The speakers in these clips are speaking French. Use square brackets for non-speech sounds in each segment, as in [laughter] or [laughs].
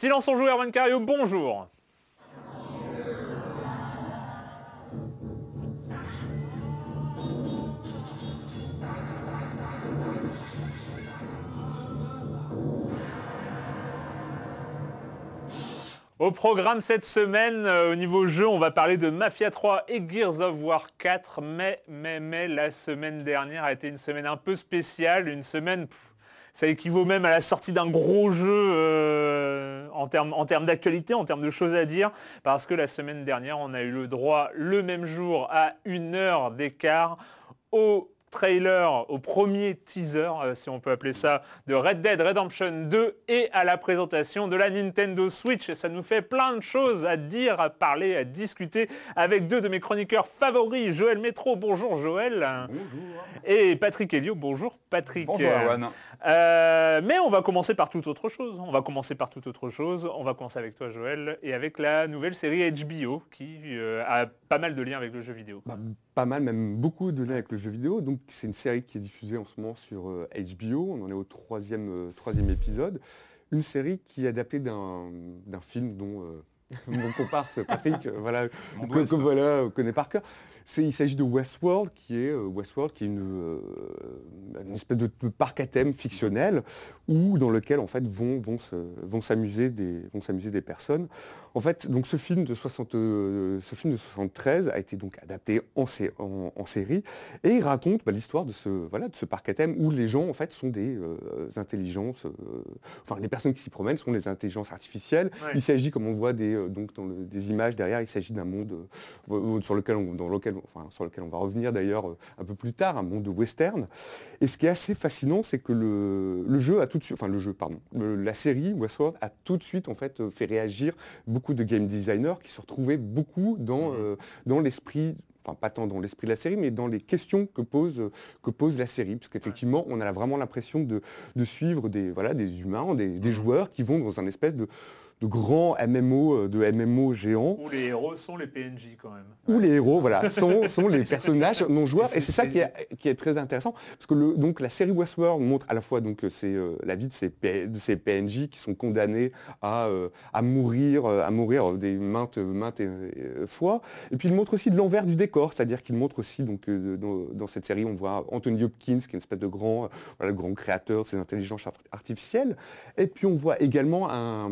Silence on joue, Erwan Cario, bonjour. Au programme cette semaine, euh, au niveau jeu, on va parler de Mafia 3 et Gears of War 4. Mais, mais, mais, la semaine dernière a été une semaine un peu spéciale, une semaine... ça équivaut même à la sortie d'un gros jeu euh, en termes d'actualité, en termes de choses à dire, parce que la semaine dernière, on a eu le droit le même jour à une heure d'écart au trailer, au premier teaser, euh, si on peut appeler ça, de Red Dead Redemption 2 et à la présentation de la Nintendo Switch. Et ça nous fait plein de choses à dire, à parler, à discuter avec deux de mes chroniqueurs favoris, Joël Métro, bonjour Joël. Bonjour. Et Patrick Helio, bonjour Patrick. Bonjour Erwan. Euh, mais on va commencer par toute autre chose. On va commencer par toute autre chose. On va commencer avec toi Joël et avec la nouvelle série HBO qui euh, a pas mal de liens avec le jeu vidéo. Bah, pas mal, même beaucoup de liens avec le jeu vidéo. Donc c'est une série qui est diffusée en ce moment sur euh, HBO. On en est au troisième, euh, troisième épisode. Une série qui est adaptée d'un film dont euh, [laughs] mon comparse Patrick euh, voilà, que- que voilà, euh, connaît par cœur. C'est- Il s'agit de Westworld, qui est euh, Westworld, qui est une, euh, une espèce de, de parc à thème fictionnel, où dans lequel en fait vont vont se- vont s'amuser des vont s'amuser des personnes. En fait, donc ce film de 60, euh, ce film de 73 a été donc adapté en, sé- en- en série et il raconte bah, l'histoire de ce voilà de ce parc à thème où les gens en fait sont des euh, intelligences, euh, enfin les personnes qui s'y promènent sont des intelligences artificielles. Ouais. Il s'agit comme on voit des donc dans le- des images derrière, il s'agit d'un monde euh, sur lequel on, dans lequel enfin sur lequel on va revenir d'ailleurs euh, un peu plus tard, un monde western. Et ce qui est assez fascinant, c'est que le, le jeu a tout de suite, enfin le jeu, pardon, le- la série Westworld a tout de suite en fait euh, fait réagir beaucoup de game designers qui se retrouvaient beaucoup dans, euh, dans l'esprit, enfin pas tant dans l'esprit de la série, mais dans les questions que pose, que pose la série. Parce qu'effectivement, on a vraiment l'impression de, de suivre des, voilà, des humains, des, des joueurs qui vont dans un espèce de, de grand MMO, euh, de MMO géant Où les héros sont les PNJ quand même. où les héros voilà, sont, [laughs] sont les personnages non joueurs. Et c'est- ça qui est, qui est très intéressant. Parce que le, donc, la série Westworld montre à la fois donc, euh, c'est, euh, la vie de ces, P- de ces PNJ qui sont condamnés à, euh, à mourir, à mourir des maintes, maintes fois. Et puis il montre aussi de l'envers du décor, c'est-à-dire qu'il montre aussi, donc, euh, dans, dans cette série, on voit Anthony Hopkins, qui est une espèce de grand, voilà, grand créateur de ces intelligences art- artificielles. Et puis on voit également un,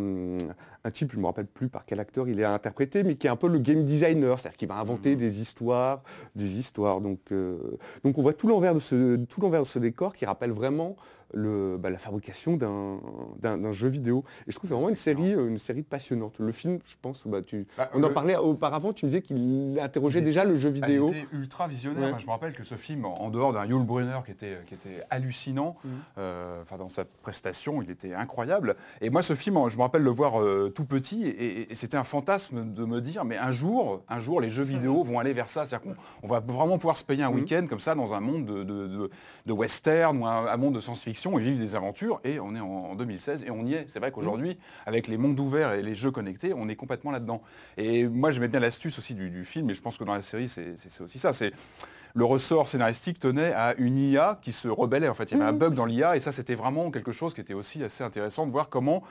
un type, je ne me rappelle plus par quel acteur il est interprété, mais qui est un peu le game designer, c'est-à-dire qu'il va inventer des histoires, des histoires. Donc, euh, donc on voit tout l'envers de ce, tout l'envers de ce décor qui rappelle vraiment le, bah, la fabrication d'un, jeu vidéo. Et je trouve que c'est vraiment une série, euh, une série passionnante. Le film, je pense, bah, tu, Bah, on en parlait auparavant, tu me disais qu'il interrogeait déjà le jeu Ah, vidéo. Il était ultra visionnaire. Ouais. Je me rappelle que ce film, en dehors d'un Yul Brynner qui était, qui était hallucinant, Mhm. euh, dans sa prestation, il était incroyable. Et moi, ce film, je me rappelle le voir euh, tout petit, et, et- et c'était un fantasme de me dire, mais un jour, un jour, les jeux vidéo vont aller vers ça. C'est-à-dire qu'on on va vraiment pouvoir se payer un Mhm. week-end comme ça dans un monde de, de- de- de western ou un, un monde de science-fiction et vivre des aventures. Et on est en, en 2016 et on y est. C'est vrai qu'aujourd'hui, avec les mondes ouverts et les jeux connectés, on est complètement là-dedans. Et moi, j'aimais bien l'astuce aussi du, du film, et je pense que dans la série, c'est aussi ça. C'est le ressort scénaristique tenait à une IA qui se rebellait. En fait, il y avait un bug dans l'IA, et ça, c'était vraiment quelque chose qui était aussi assez intéressant de voir comment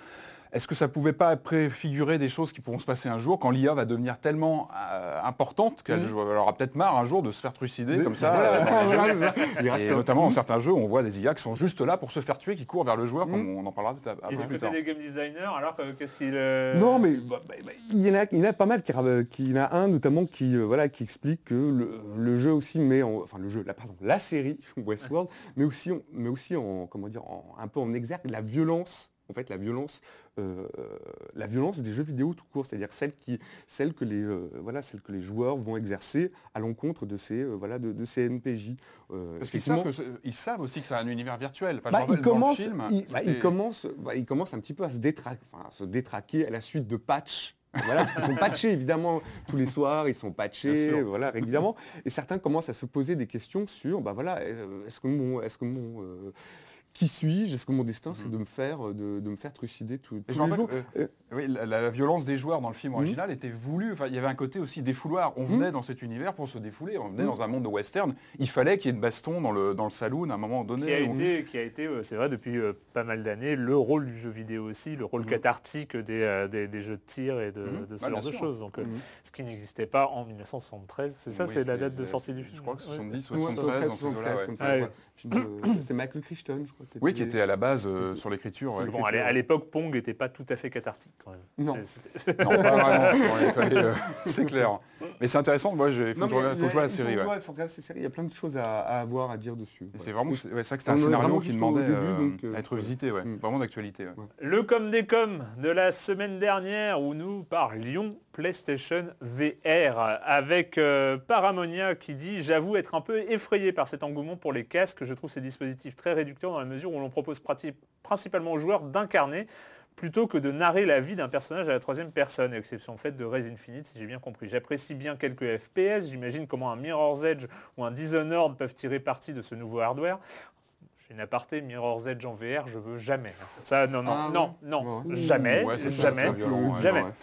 est-ce que ça pouvait pas préfigurer des choses qui pourront se passer un jour quand l'IA va devenir tellement euh, importante qu'elle elle aura peut-être marre un jour de se faire trucider comme ça. Voilà, euh. [laughs] Il reste Et notamment dans certains jeux, on voit des IA qui sont juste là pour se faire tuer, qui courent vers le joueur, comme on en parlera peut-être un Et peu du plus côté tard. des game designers, alors que- qu'est-ce qu'il... euh, Non, mais bah, bah, bah, il, y en a, il y en a pas mal qui, ra- qui il y en a un notamment qui, euh, voilà, qui explique que le, le jeu aussi met en, enfin le jeu, la, pardon, la série [laughs] Westworld, [laughs] mais aussi, en- mais aussi en, comment dire, en- un peu en exergue la violence en fait la violence, euh, la violence des jeux vidéo tout court, c'est-à-dire celle, qui, celle, que les, euh, voilà, celle que les joueurs vont exercer à l'encontre de ces, euh, voilà, de, de ces. Euh, Parce qu'ils savent, ils savent aussi que c'est un univers virtuel. Enfin, bah, me rappelle, il, dans le commence, film, il, bah, il commence, bah, il commence un petit peu à se, détra- enfin, à se détraquer à la suite de patchs. Voilà, qu'ils sont patchés évidemment tous les soirs, ils sont patchés, voilà, évidemment. Et certains commencent à se poser des questions sur, bah voilà, est-ce que mon, est-ce que mon, euh, qui suis-je? Est-ce que mon destin c'est de me faire, de, de me faire trucider tout- Et tous les jours? euh, Euh, oui, la, la violence des joueurs dans le film original était voulue. Enfin, il y avait un côté aussi défouloir. On venait dans cet univers pour se défouler. On venait dans un monde de western. Il fallait qu'il y ait une baston dans le, dans le saloon à un moment donné. qui a été, qui a été euh, c'est vrai, depuis euh, pas mal d'années, le rôle du jeu vidéo aussi, le rôle cathartique des, euh, des, des jeux de tir et de, Mhm. de ce Ouais, genre de choses. Donc, euh, Mhm. ce qui n'existait pas en 1973. C'est ça, oui, c'est la date de sortie du film. Je crois que Ouais. 70, ouais, 73, dans ces 73, eaux-là, ouais. comme ça, Ouais. ouais. [clears throat] C'était Michael Crichton, je crois. Oui, qui était à la base euh, sur l'écriture. Bon, à l'é- à l'époque, Pong n'était pas tout à fait cathartique quand même. Non. [laughs] Pas vraiment. Il euh, [laughs] c'est clair. Mais c'est intéressant. Moi, il faut, Non, que je mais regarde- faut que je vois la il série. ouais, faut regarder. Il y a plein de choses à, à avoir, à dire dessus. C'est vraiment, c'est vrai que c'était un scénario qui demandait début, euh, donc, euh, à être visité, ouais. Mm. vraiment d'actualité. ouais. Le com des com de la semaine dernière où nous parlions PlayStation VR avec euh, Paramonia qui dit j'avoue être un peu effrayé par cet engouement pour les casques. Je trouve ces dispositifs très réducteurs dans la mesure où l'on propose principalement aux joueurs d'incarner plutôt que de narrer la vie d'un personnage à la troisième personne, exception faite de Res Infinite si j'ai bien compris. J'apprécie bien quelques FPS, j'imagine comment un Mirror's Edge ou un Dishonored peuvent tirer parti de ce nouveau hardware. J'ai une aparté, Mirror's Edge en VR, je veux jamais. Ça, non, non, Ah, non, non, jamais, Ouais, ça, c'est jamais. assez violent, ouais, Jamais. non, ouais.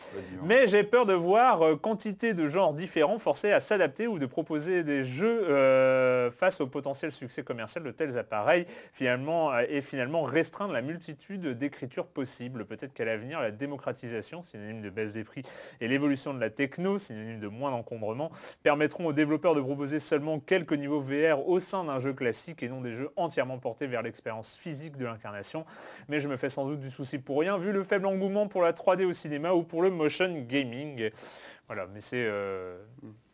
Mais j'ai peur de voir euh, quantité de genres différents forcés à s'adapter ou de proposer des jeux euh, face au potentiel succès commercial de tels appareils finalement, euh, et finalement restreindre la multitude d'écritures possibles. Peut-être qu'à l'avenir, la démocratisation, synonyme de baisse des prix, et l'évolution de la techno, synonyme de moins d'encombrement, permettront aux développeurs de proposer seulement quelques niveaux VR au sein d'un jeu classique et non des jeux entièrement portés vers l'expérience physique de l'incarnation. Mais je me fais sans doute du souci pour rien, vu le faible engouement pour la 3D au cinéma ou pour le motion gaming. Voilà, mais c'est euh,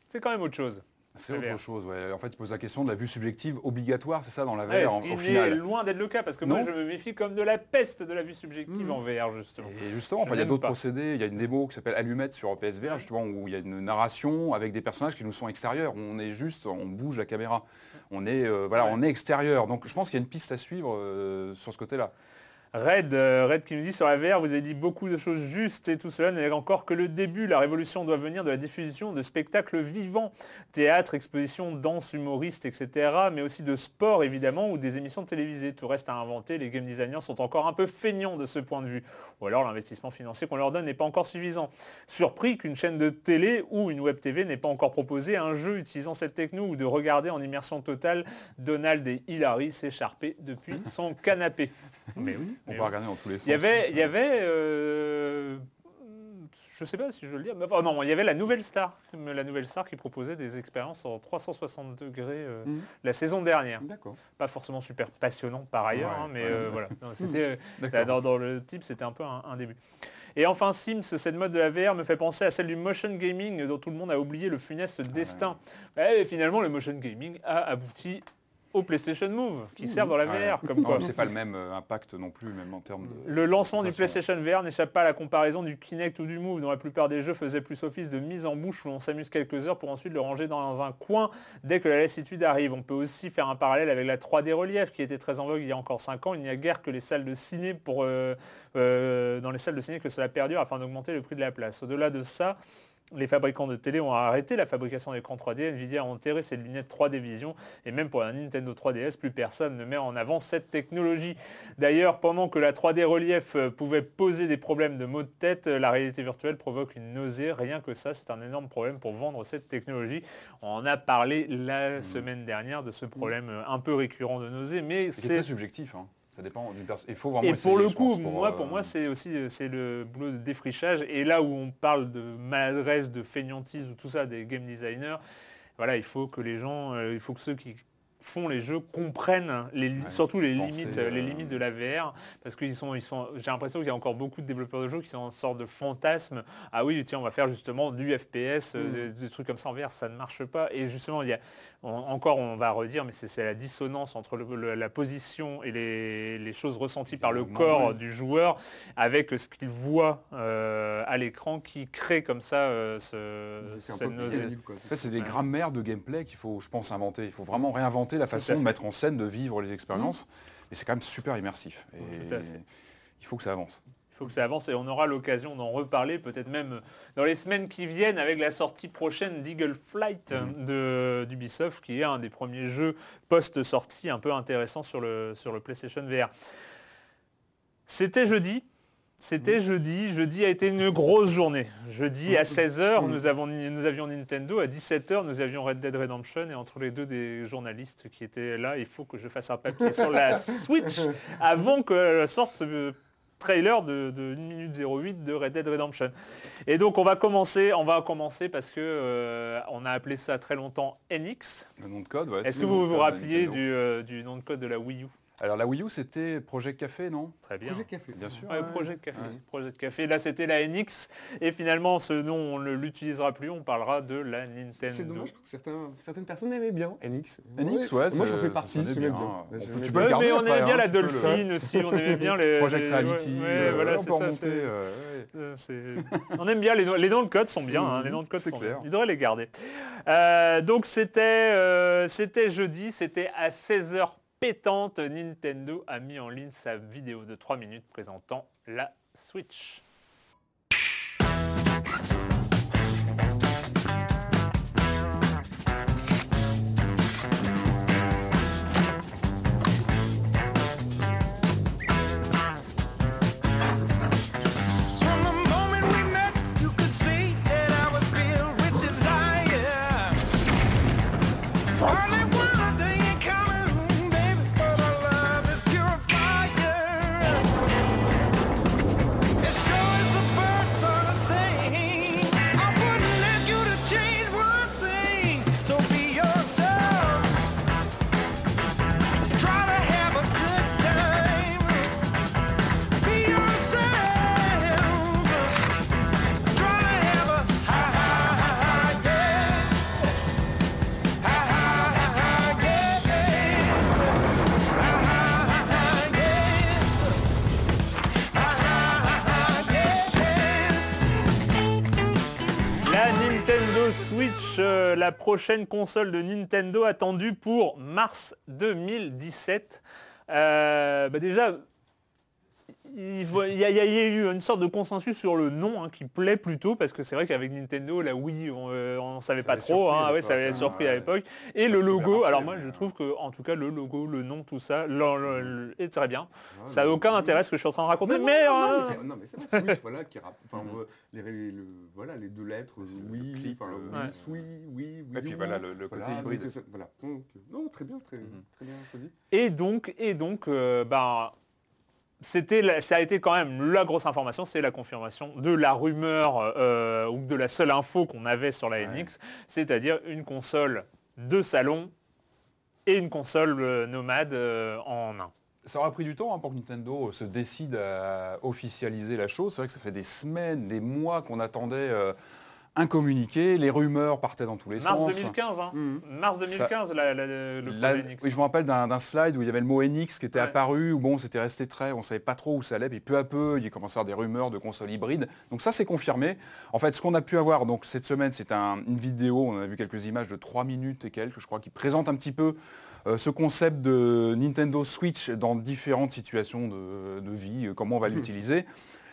c'est quand même autre chose. C'est VR. autre chose, ouais. En fait, il pose la question de la vue subjective obligatoire, c'est ça, dans la VR, Ouais, en- ce qui au est final. loin d'être le cas, parce que moi je me méfie comme de la peste de la vue subjective Mm. en VR, justement. Et justement, enfin, il y a d'autres procédés. Il y a une démo qui s'appelle Allumette sur PSVR, justement, où il y a une narration avec des personnages qui nous sont extérieurs. On est juste, on bouge la caméra. On est, euh, voilà, Ouais. on est extérieur. Donc, je pense qu'il y a une piste à suivre euh, sur ce côté-là. Red, euh, Red qui nous dit sur la VR, vous avez dit beaucoup de choses justes et tout cela n'est encore que le début. La révolution doit venir de la diffusion de spectacles vivants, théâtre, exposition, danse, humoriste, etc. Mais aussi de sport évidemment ou des émissions télévisées. Tout reste à inventer. Les game designers sont encore un peu feignants de ce point de vue. Ou alors l'investissement financier qu'on leur donne n'est pas encore suffisant. Surpris qu'une chaîne de télé ou une web TV n'ait pas encore proposé un jeu utilisant cette techno ou de regarder en immersion totale Donald et Hilary s'écharper depuis son canapé. Mais oui. On oui. regarder dans tous les sens. Il y avait, il y avait euh, je sais pas si je veux le dire, mais oh non, il y avait la nouvelle star, la nouvelle star qui proposait des expériences en 360 degrés euh, Mhm. la saison dernière. D'accord. Pas forcément super passionnant par ailleurs, Ouais, hein, mais ouais, euh, voilà. [laughs] C'était dans, dans le type, c'était un peu un, un début. Et enfin Sims, cette mode de la VR me fait penser à celle du motion gaming dont tout le monde a oublié le funeste destin. Et finalement, le motion gaming a abouti au PlayStation Move, qui sert dans la Ouais. VR, comme Non, quoi. c'est pas le même euh, impact non plus, même en termes de. Le lancement du. PlayStation VR n'échappe pas à la comparaison du Kinect ou du Move, dont la plupart des jeux faisaient plus office de mise en bouche où l'on s'amuse quelques heures pour ensuite le ranger dans un coin dès que la lassitude arrive. On peut aussi faire un parallèle avec la 3D relief qui était très en vogue il y a encore 5 ans. Il n'y a guère que les salles de ciné pour euh, euh, dans les salles de ciné que cela perdure afin d'augmenter le prix de la place. Au-delà de ça, les fabricants de télé ont arrêté la fabrication d'écrans 3D, Nvidia a enterré ses lunettes 3D Vision et même pour la Nintendo 3DS, plus personne ne met en avant cette technologie. D'ailleurs, pendant que la 3D relief euh, pouvait poser des problèmes de maux de tête, euh, la réalité virtuelle provoque une nausée. Rien que ça, c'est un énorme problème pour vendre cette technologie. On en a parlé la semaine dernière de ce problème euh, un peu récurrent de nausée, mais C'est c'est très subjectif. hein. Ça dépend d'une personne. Il faut vraiment et pour le coup, pense, moi, euh, pour moi, c'est aussi euh, c'est le boulot de défrichage. Et là où on parle de maladresse, de fainéantise ou tout ça des game designers, voilà, il faut que les gens, euh, il faut que ceux qui font les jeux comprennent les, surtout les penser, limites, euh, les limites de la VR parce qu'ils sont, ils sont, j'ai l'impression qu'il y a encore beaucoup de développeurs de jeux qui sont en sorte de fantasme. Ah oui, tiens, on va faire justement du FPS, euh, des, des trucs comme ça en VR, ça ne marche pas. Et justement, il y a on- encore, on va redire, mais c'est la dissonance entre le- le- la position et les, les choses ressenties par le corps ouais. du joueur avec ce qu'il voit euh, à l'écran qui crée comme ça euh, ce, cette nausée. En fait, c'est des Ouais. grammaires de gameplay qu'il faut, je pense, inventer. Il faut vraiment réinventer la façon de mettre en scène, de vivre les expériences. Mais c'est quand même super immersif. Et Tout à fait. il faut que ça avance. Il faut que ça avance et on aura l'occasion d'en reparler peut-être même dans les semaines qui viennent avec la sortie prochaine d'Eagle Flight Mhm. de d'Ubisoft qui est un des premiers jeux post-sortie un peu intéressant sur le, sur le PlayStation VR. C'était jeudi. C'était Mhm. jeudi. Jeudi a été une grosse journée. Jeudi à [laughs] 16h, nous, avons, nous avions Nintendo. À 17h, nous avions Red Dead Redemption. Et entre les deux des journalistes qui étaient là, il faut que je fasse un papier sur la [laughs] Switch avant que sorte ce trailer de, de 1 minute 08 de Red Dead Redemption. Et donc on va commencer, on va commencer parce que euh, on a appelé ça très longtemps NX. Le nom de code, ouais. Est-ce que vous vous de rappeliez du, euh, du nom de code de la Wii U? Alors la Wii U, c'était Project Café, non? Très bien. Projet Café. Bien sûr. Ouais. Project Café. Ouais. Project Café. Là, c'était la NX. Et finalement, ce nom, on ne l'utilisera plus. On parlera de la Nintendo. C'est dommage, je trouve que certains, certaines personnes aimaient bien NX. NX, ouais. Moi, j'en fais partie, bien. bien. Tu le garder mais on après, aimait bien hein, la le- Dolphine aussi. On aimait bien [laughs] les... Project les- Reality, Ouais, euh, voilà, on c'est peut ça, remonter. c'est- euh, ouais. Euh, On aime bien les, noms- les noms de code sont bien, hein, les noms de code C'est sont clair. bien. Ils devraient les garder. Euh, donc c'était c'était jeudi, c'était à 16h pétante. Nintendo a mis en ligne sa vidéo de 3 minutes présentant la Switch. La prochaine console de Nintendo attendue pour mars 2017. Euh, bah déjà, il y, a, il y a eu une sorte de consensus sur le nom hein, qui plaît plutôt parce que c'est vrai qu'avec Nintendo, la Wii, on, ne savait Ça pas trop, surpris hein, ouais, ça avait l'époque, surpris à hein, l'époque. Et le logo, alors moi je euh, trouve que en tout cas le logo, le nom, tout ça, le- le- le- est très bien. ça n'a aucun intérêt ce que je suis en train de raconter, Non, mais, non, euh, non, mais c'est [laughs] voilà, qui enfin, euh, les, les- le- voilà, les deux lettres, oui, clip, enfin, le- oui, Ouais. oui, oui, oui, Et puis oui, voilà, oui. le- le côté Voilà, hybride. Voilà, donc, euh, non, très bien, très, très bien choisi. Et donc, et donc, euh, ben, c'était, la- ça a été quand même la grosse information, c'est la confirmation de la rumeur euh, ou de la seule info qu'on avait sur la NX, c'est-à-dire une console de salon et une console euh, nomade euh, en un. Ça aura pris du temps hein, pour que Nintendo se décide à officialiser la chose. C'est vrai que ça fait des semaines, des mois qu'on attendait euh, un communiqué. Les rumeurs partaient dans tous les Mars sens. 2015, hein. Mhm. Mars 2015, la- la- le NX. oui, je me rappelle d'un slide où il y avait le mot NX qui était Ouais. apparu, où bon, c'était resté très, on savait pas trop où ça allait, puis peu à peu, il commençait à y avoir des rumeurs de consoles hybrides. Donc ça, c'est confirmé. En fait, ce qu'on a pu avoir donc cette semaine, c'est un- une vidéo, on a vu quelques images de 3 minutes et quelques, je crois, qui présente un petit peu euh, ce concept de Nintendo Switch dans différentes situations de, de vie, euh, comment on va l'utiliser.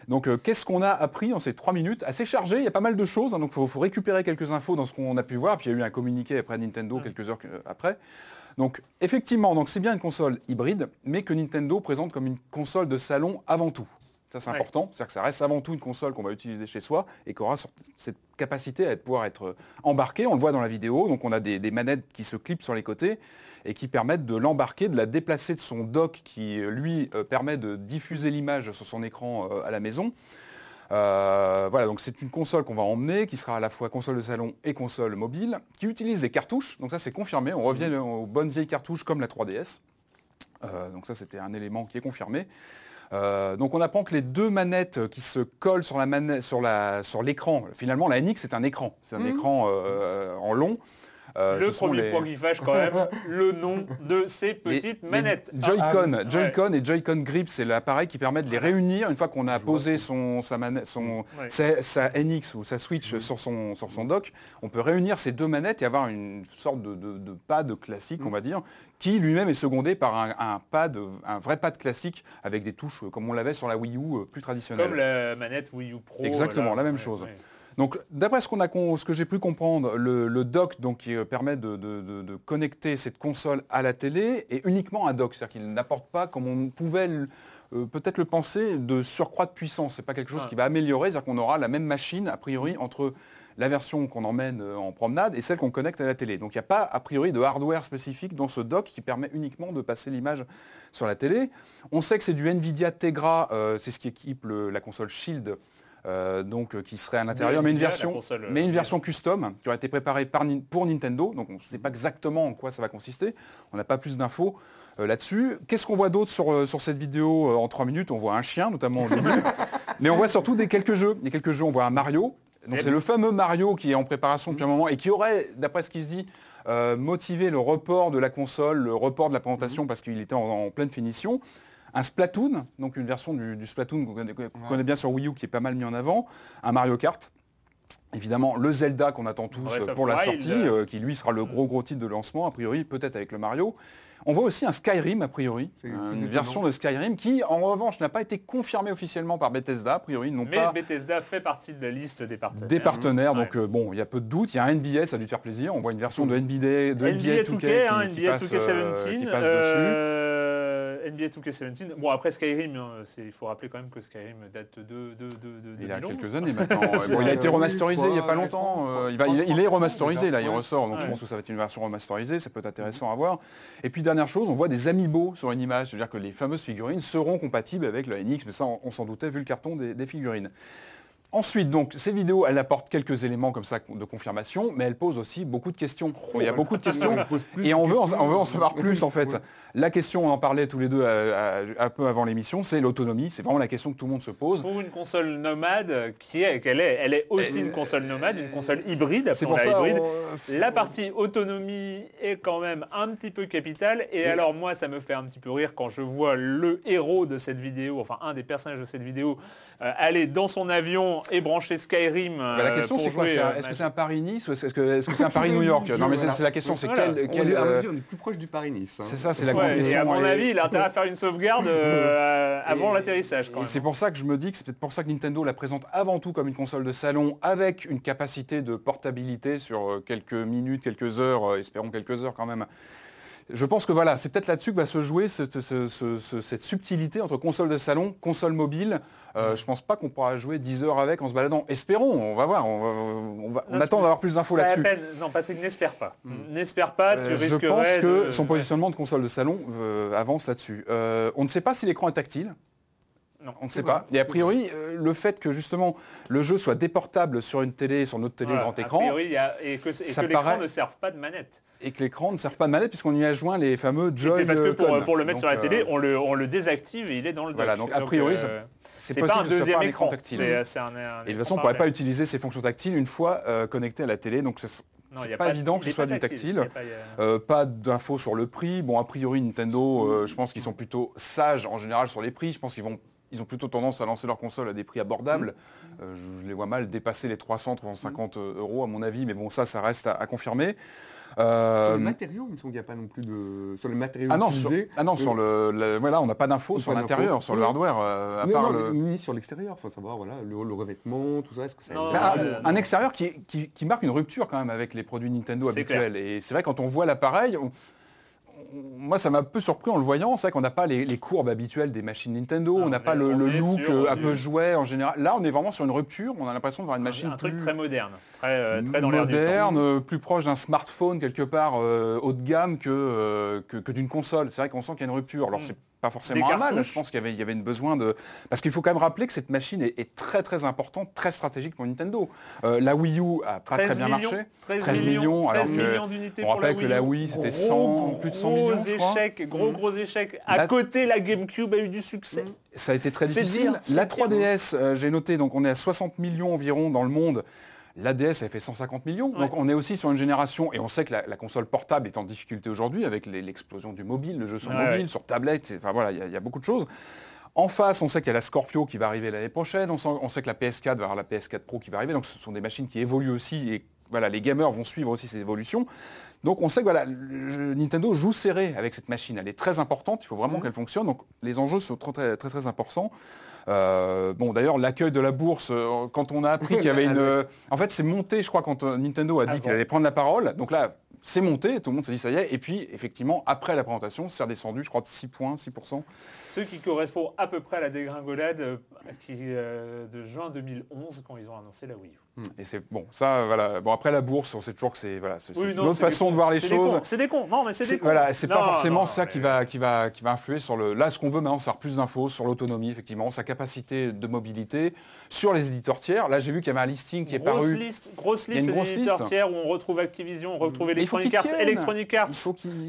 Donc euh, qu'est-ce qu'on a appris en ces trois minutes Assez chargé, il y a pas mal de choses, hein, donc il faut, faut récupérer quelques infos dans ce qu'on a pu voir. Puis il y a eu un communiqué après Nintendo quelques heures euh, après. Donc effectivement, donc c'est bien une console hybride, mais que Nintendo présente comme une console de salon avant tout. Ça c'est Ouais. important, c'est-à-dire que ça reste avant tout une console qu'on va utiliser chez soi et qui aura cette capacité à pouvoir être euh, embarquée. On le voit dans la vidéo, donc on a des, des manettes qui se clipent sur les côtés et qui permettent de l'embarquer, de la déplacer de son dock qui euh, lui euh, permet de diffuser l'image sur son écran à la maison. Euh, voilà, donc c'est une console qu'on va emmener, qui sera à la fois console de salon et console mobile, qui utilise des cartouches. Donc ça c'est confirmé, on revient aux bonnes vieilles cartouches comme la 3DS. Euh, donc ça c'était un élément qui est confirmé. Euh, donc on apprend que les deux manettes qui se collent sur la manette, sur la, sur l'écran, finalement la NX c'est un écran, c'est un écran euh, en long. Euh, le premier les- point qui fâche quand même, [laughs] le nom de ces petites les manettes. Joy-Con, Ah, Joy-Con et Joy-Con Grip, c'est l'appareil qui permet de les réunir une fois qu'on a posé son, sa, manette, son, Ouais. sa, sa NX ou sa Switch sur, son, sur son dock. On peut réunir ces deux manettes et avoir une sorte de, de- de pad classique, on va dire, qui lui-même est secondé par un, un pad, un vrai pad classique avec des touches euh, comme on l'avait sur la Wii U euh, plus traditionnelle. Comme la manette Wii U Pro. Exactement, la même chose. Donc, d'après ce, qu'on a con- ce que j'ai pu comprendre, le, le dock donc, qui euh, permet de, de- de- de connecter cette console à la télé est uniquement un dock, c'est-à-dire qu'il n'apporte pas, comme on pouvait le- euh, peut-être le penser, de surcroît de puissance. C'est pas quelque chose Ah. qui va améliorer, c'est-à-dire qu'on aura la même machine, a priori, entre la version qu'on emmène euh, en promenade et celle qu'on connecte à la télé. Donc il n'y a pas, a priori, de hardware spécifique dans ce dock qui permet uniquement de passer l'image sur la télé. On sait que c'est du NVIDIA Tegra, euh, c'est ce qui équipe le- la console Shield, euh, donc euh, qui serait à l'intérieur, mais une version, console, euh, mais une version custom qui aurait été préparée par pour Nintendo. Donc on ne sait pas exactement en quoi ça va consister. On n'a pas plus d'infos euh, là-dessus. Qu'est-ce qu'on voit d'autre sur, sur cette vidéo en 3 minutes? On voit un chien notamment au début, [laughs] mais on voit surtout des quelques jeux. A quelques jeux, on voit un Mario. Donc c'est le fameux Mario qui est en préparation depuis un moment et qui aurait, d'après ce qui se dit, euh, motivé le report de la console, le report de la présentation parce qu'il était en, en pleine finition. Un Splatoon, donc une version du, du Splatoon qu'on connaît, qu'on connaît bien sur Wii U qui est pas mal mis en avant. Un Mario Kart. Évidemment, le Zelda qu'on attend tous Breath pour la sortie, euh, qui lui sera le gros gros titre de lancement, a priori, peut-être avec le Mario. On voit aussi un Skyrim, a priori, euh, une version de Skyrim qui, en revanche, n'a pas été confirmée officiellement par Bethesda, a priori, non Mais pas Bethesda fait partie de la liste des partenaires. des partenaires. Ouais. Donc euh, bon, il y a peu de doutes. Il y a un NBA, ça a dû te faire plaisir. On voit une version de NBA, de NBA, NBA 2K, 2K, hein, qui, qui NBA passe, 2K17, euh, qui passe dessus. NBA 2K17. Bon après Skyrim, hein, il faut rappeler quand même que Skyrim date de, de, de, de Il a 2011. quelques années [laughs] maintenant. Bon, il a été remasterisé il n'y a pas longtemps. il, va- il est- il est remasterisé là, il ressort. Donc je pense que ça va être une version remasterisée. Ça peut être intéressant à voir. Et puis dernière chose, on voit des amiibo sur une image. C'est-à-dire que les fameuses figurines seront compatibles avec le NX. Mais ça, on, s'en doutait vu le carton des figurines. Ensuite, donc, ces vidéos, elles apportent quelques éléments comme ça de confirmation, mais elles posent aussi beaucoup de questions. il y a beaucoup de questions [laughs] et on veut, en, on veut en savoir plus en fait. La question, on en parlait tous les deux euh, à- un peu avant l'émission, c'est l'autonomie. C'est vraiment la question que tout le monde se pose. Pour une console nomade, qui est, qu'elle est, elle est aussi une console nomade, une console hybride, C'est pour ça. hybride. on- La partie autonomie est quand même un petit peu capitale. Et alors moi, ça me fait un petit peu rire quand je vois le héros de cette vidéo, enfin un des personnages de cette vidéo, euh, aller dans son avion et brancher Skyrim. Bah, la euh, question pour c'est quoi euh, Est-ce que c'est un Paris-Nice ou est-ce que c'est un Paris-New York? Non mais c'est c'est la question, c'est Voilà. quel, On est, euh, avis, on est plus proche du Paris-Nice. hein. c'est ça, c'est la Ouais, grande et question. à mon Et- avis, il a intérêt à faire une sauvegarde euh, avant l'atterrissage. Et c'est pour ça que je me dis que c'est peut-être pour ça que Nintendo la présente avant tout comme une console de salon avec une capacité de portabilité sur euh, quelques minutes, quelques heures, euh, espérons quelques heures quand même. Je pense que voilà, c'est peut-être là-dessus que va se jouer cette, ce- ce- ce- cette subtilité entre console de salon, console mobile. Euh, je pense pas qu'on pourra jouer 10 heures avec en se baladant. Espérons, on va voir. On, va- on va- on Non, attend d'avoir plus d'infos là-dessus. Non, Patrick, n'espère pas. N'espère pas, tu Euh, je pense que de- son positionnement de console de salon euh, avance là-dessus. Euh, on ne sait pas si l'écran est tactile. Non. On ne sait pas. Et a priori, euh, le fait que justement le jeu soit déportable sur une télé, sur notre télé Voilà, grand a écran, priori, il y a- et que, et ça que l'écran paraît- ne serve pas de manette. et que l'écran ne serve pas de manette puisqu'on y a joint les fameux Joy. Et parce que pour, pour le mettre Donc, sur la télé, euh, on le, on le désactive et il est dans le dock. Voilà, donc a priori, c'est c'est pas un que ce soit deuxième pas un écran. tactile. C'est- c'est un- un Et de toute façon, on ne pourrait pas utiliser ces fonctions tactiles une fois euh, connecté à la télé. Donc ce- c'est pas, évident que ce soit du tactile. Pas, Euh, d'infos sur le prix. Bon, a priori, Nintendo, euh, je pense qu'ils sont plutôt sages en général sur les prix. Je pense qu'ils vont, ils ont plutôt tendance à lancer leur console à des prix abordables. Euh, je, je les vois mal dépasser les 300, 350 euros à mon avis, mais bon, ça, ça reste à, à confirmer. Euh, Sur les matériaux, il me semble qu'il n'y a pas non plus de... Sur les matériaux ah non, sur, ah non, sur le, le- voilà, on n'a pas d'infos sur l'intérieur, sur le hardware, euh, à Non, part non, le. ni sur l'extérieur, il faut savoir, voilà, le, le revêtement, tout ça, est-ce que ça... Non, Bah, euh, un non. extérieur qui, qui- qui marque une rupture quand même avec les produits Nintendo habituels. Et c'est vrai quand on voit l'appareil, on- moi ça m'a un peu surpris en le voyant. C'est vrai qu'on n'a pas les, les courbes habituelles des machines Nintendo, on n'a pas le, look euh, un peu jouet en général. Là on est vraiment sur une rupture, on a l'impression d'avoir une machine un truc très moderne, très, euh, très dans l'air du temps. moderne, plus proche d'un smartphone quelque part euh, haut de gamme que, que, que d'une console. C'est vrai qu'on sent qu'il y a une rupture. Alors Mm. c'est pas forcément un mal. Je pense qu'il y avait, il y avait une besoin de... Parce qu'il faut quand même rappeler que cette machine est, est très très importante, très stratégique pour Nintendo. Euh, la Wii U a pas 13 très bien millions, marché. 13 13 millions, alors 13 que millions d'unités on la rappelle que la. Wii, c'était Gros, 100, plus de 100 gros millions, je crois. échec, gros gros échec. À La- côté, la GameCube a eu du succès. Ça a été très difficile. dire, la dire. 3DS, euh, j'ai noté, donc on est à 60 millions environ dans le monde. La DS, elle fait 150 millions. Donc on est aussi sur une génération, et on sait que la, la console portable est en difficulté aujourd'hui avec l'explosion du mobile, le jeu sur Ouais, mobile, ouais. sur tablette, enfin voilà, il y, a- y a beaucoup de choses. En face, on sait qu'il y a la Scorpio qui va arriver l'année prochaine, on sait, on sait que la PS4 va avoir la PS4 Pro qui va arriver, donc ce sont des machines qui évoluent aussi, et voilà, les gamers vont suivre aussi ces évolutions. Donc on sait que voilà, le Nintendo joue serré avec cette machine, elle est très importante, il faut Mhm. vraiment qu'elle fonctionne, donc les enjeux sont très très très, très importants. Euh, bon d'ailleurs l'accueil de la bourse, euh, quand on a appris qu'il y avait [laughs] une... euh, en fait c'est monté je crois quand Nintendo a dit Ah qu'il allait prendre la parole, donc là c'est monté, tout le monde s'est dit ça y est, et puis effectivement après la présentation c'est redescendu je crois de 6 points, 6%. Ce qui correspond à peu près à la dégringolade euh, qui, euh, de juin 2011 quand ils ont annoncé la Wii U. Et c'est bon, ça voilà. Bon après la bourse, on sait toujours que c'est voilà, Oui, une non, autre façon de voir les choses. C'est des cons. Non, mais c'est des cons. Voilà, c'est pas forcément non, ça mais- qui va, qui, va, qui va influer sur le... Là, ce qu'on veut maintenant, c'est avoir plus d'infos sur l'autonomie, effectivement, sa capacité de mobilité, sur les éditeurs tiers. Là, j'ai vu qu'il y avait un listing qui est paru. liste, grosse Il y a liste une grosse d'éditeurs liste. tiers où on retrouve Activision, on retrouve faut Electronic Arts. Electronic Arts.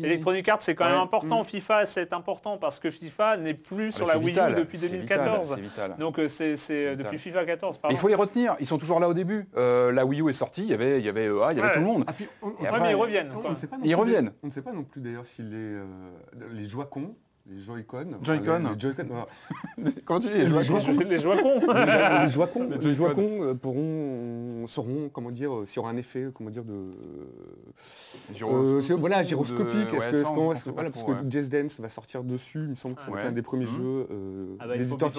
Electronic c'est quand même important. Mm. FIFA, c'est important parce que FIFA n'est plus Ah, sur la Wii vital, U depuis c'est 2014. vital, c'est vital. Donc euh, c'est euh, vital. depuis FIFA 14. Mais Pardon. il faut les retenir, ils sont toujours là au début. Euh, la Wii U est sortie, il y avait, il y avait EA, il y avait Ouais. tout le monde. Ah, puis, on, après, mais ils reviennent, on- quoi. on ne sait pas non Ils plus- reviennent. On ne sait pas non plus d'ailleurs si les, euh, les Joy-Con, les Joy-Con, Joy-Con. les, les Joy-Con. Comment tu dis Les joueurs- Les, Joy-Con? les, les Joy-Con, Les Joy-Con. Joy-Con, euh, pourront, seront, comment dire, euh, s'il y aura un effet, comment dire, de, euh, voilà, gyroscopique. Est-ce que, voilà, parce que Just Dance va sortir dessus, il me semble que c'est Ouais. un des premiers Mhm. jeux euh, Ah bah, y ait un sortir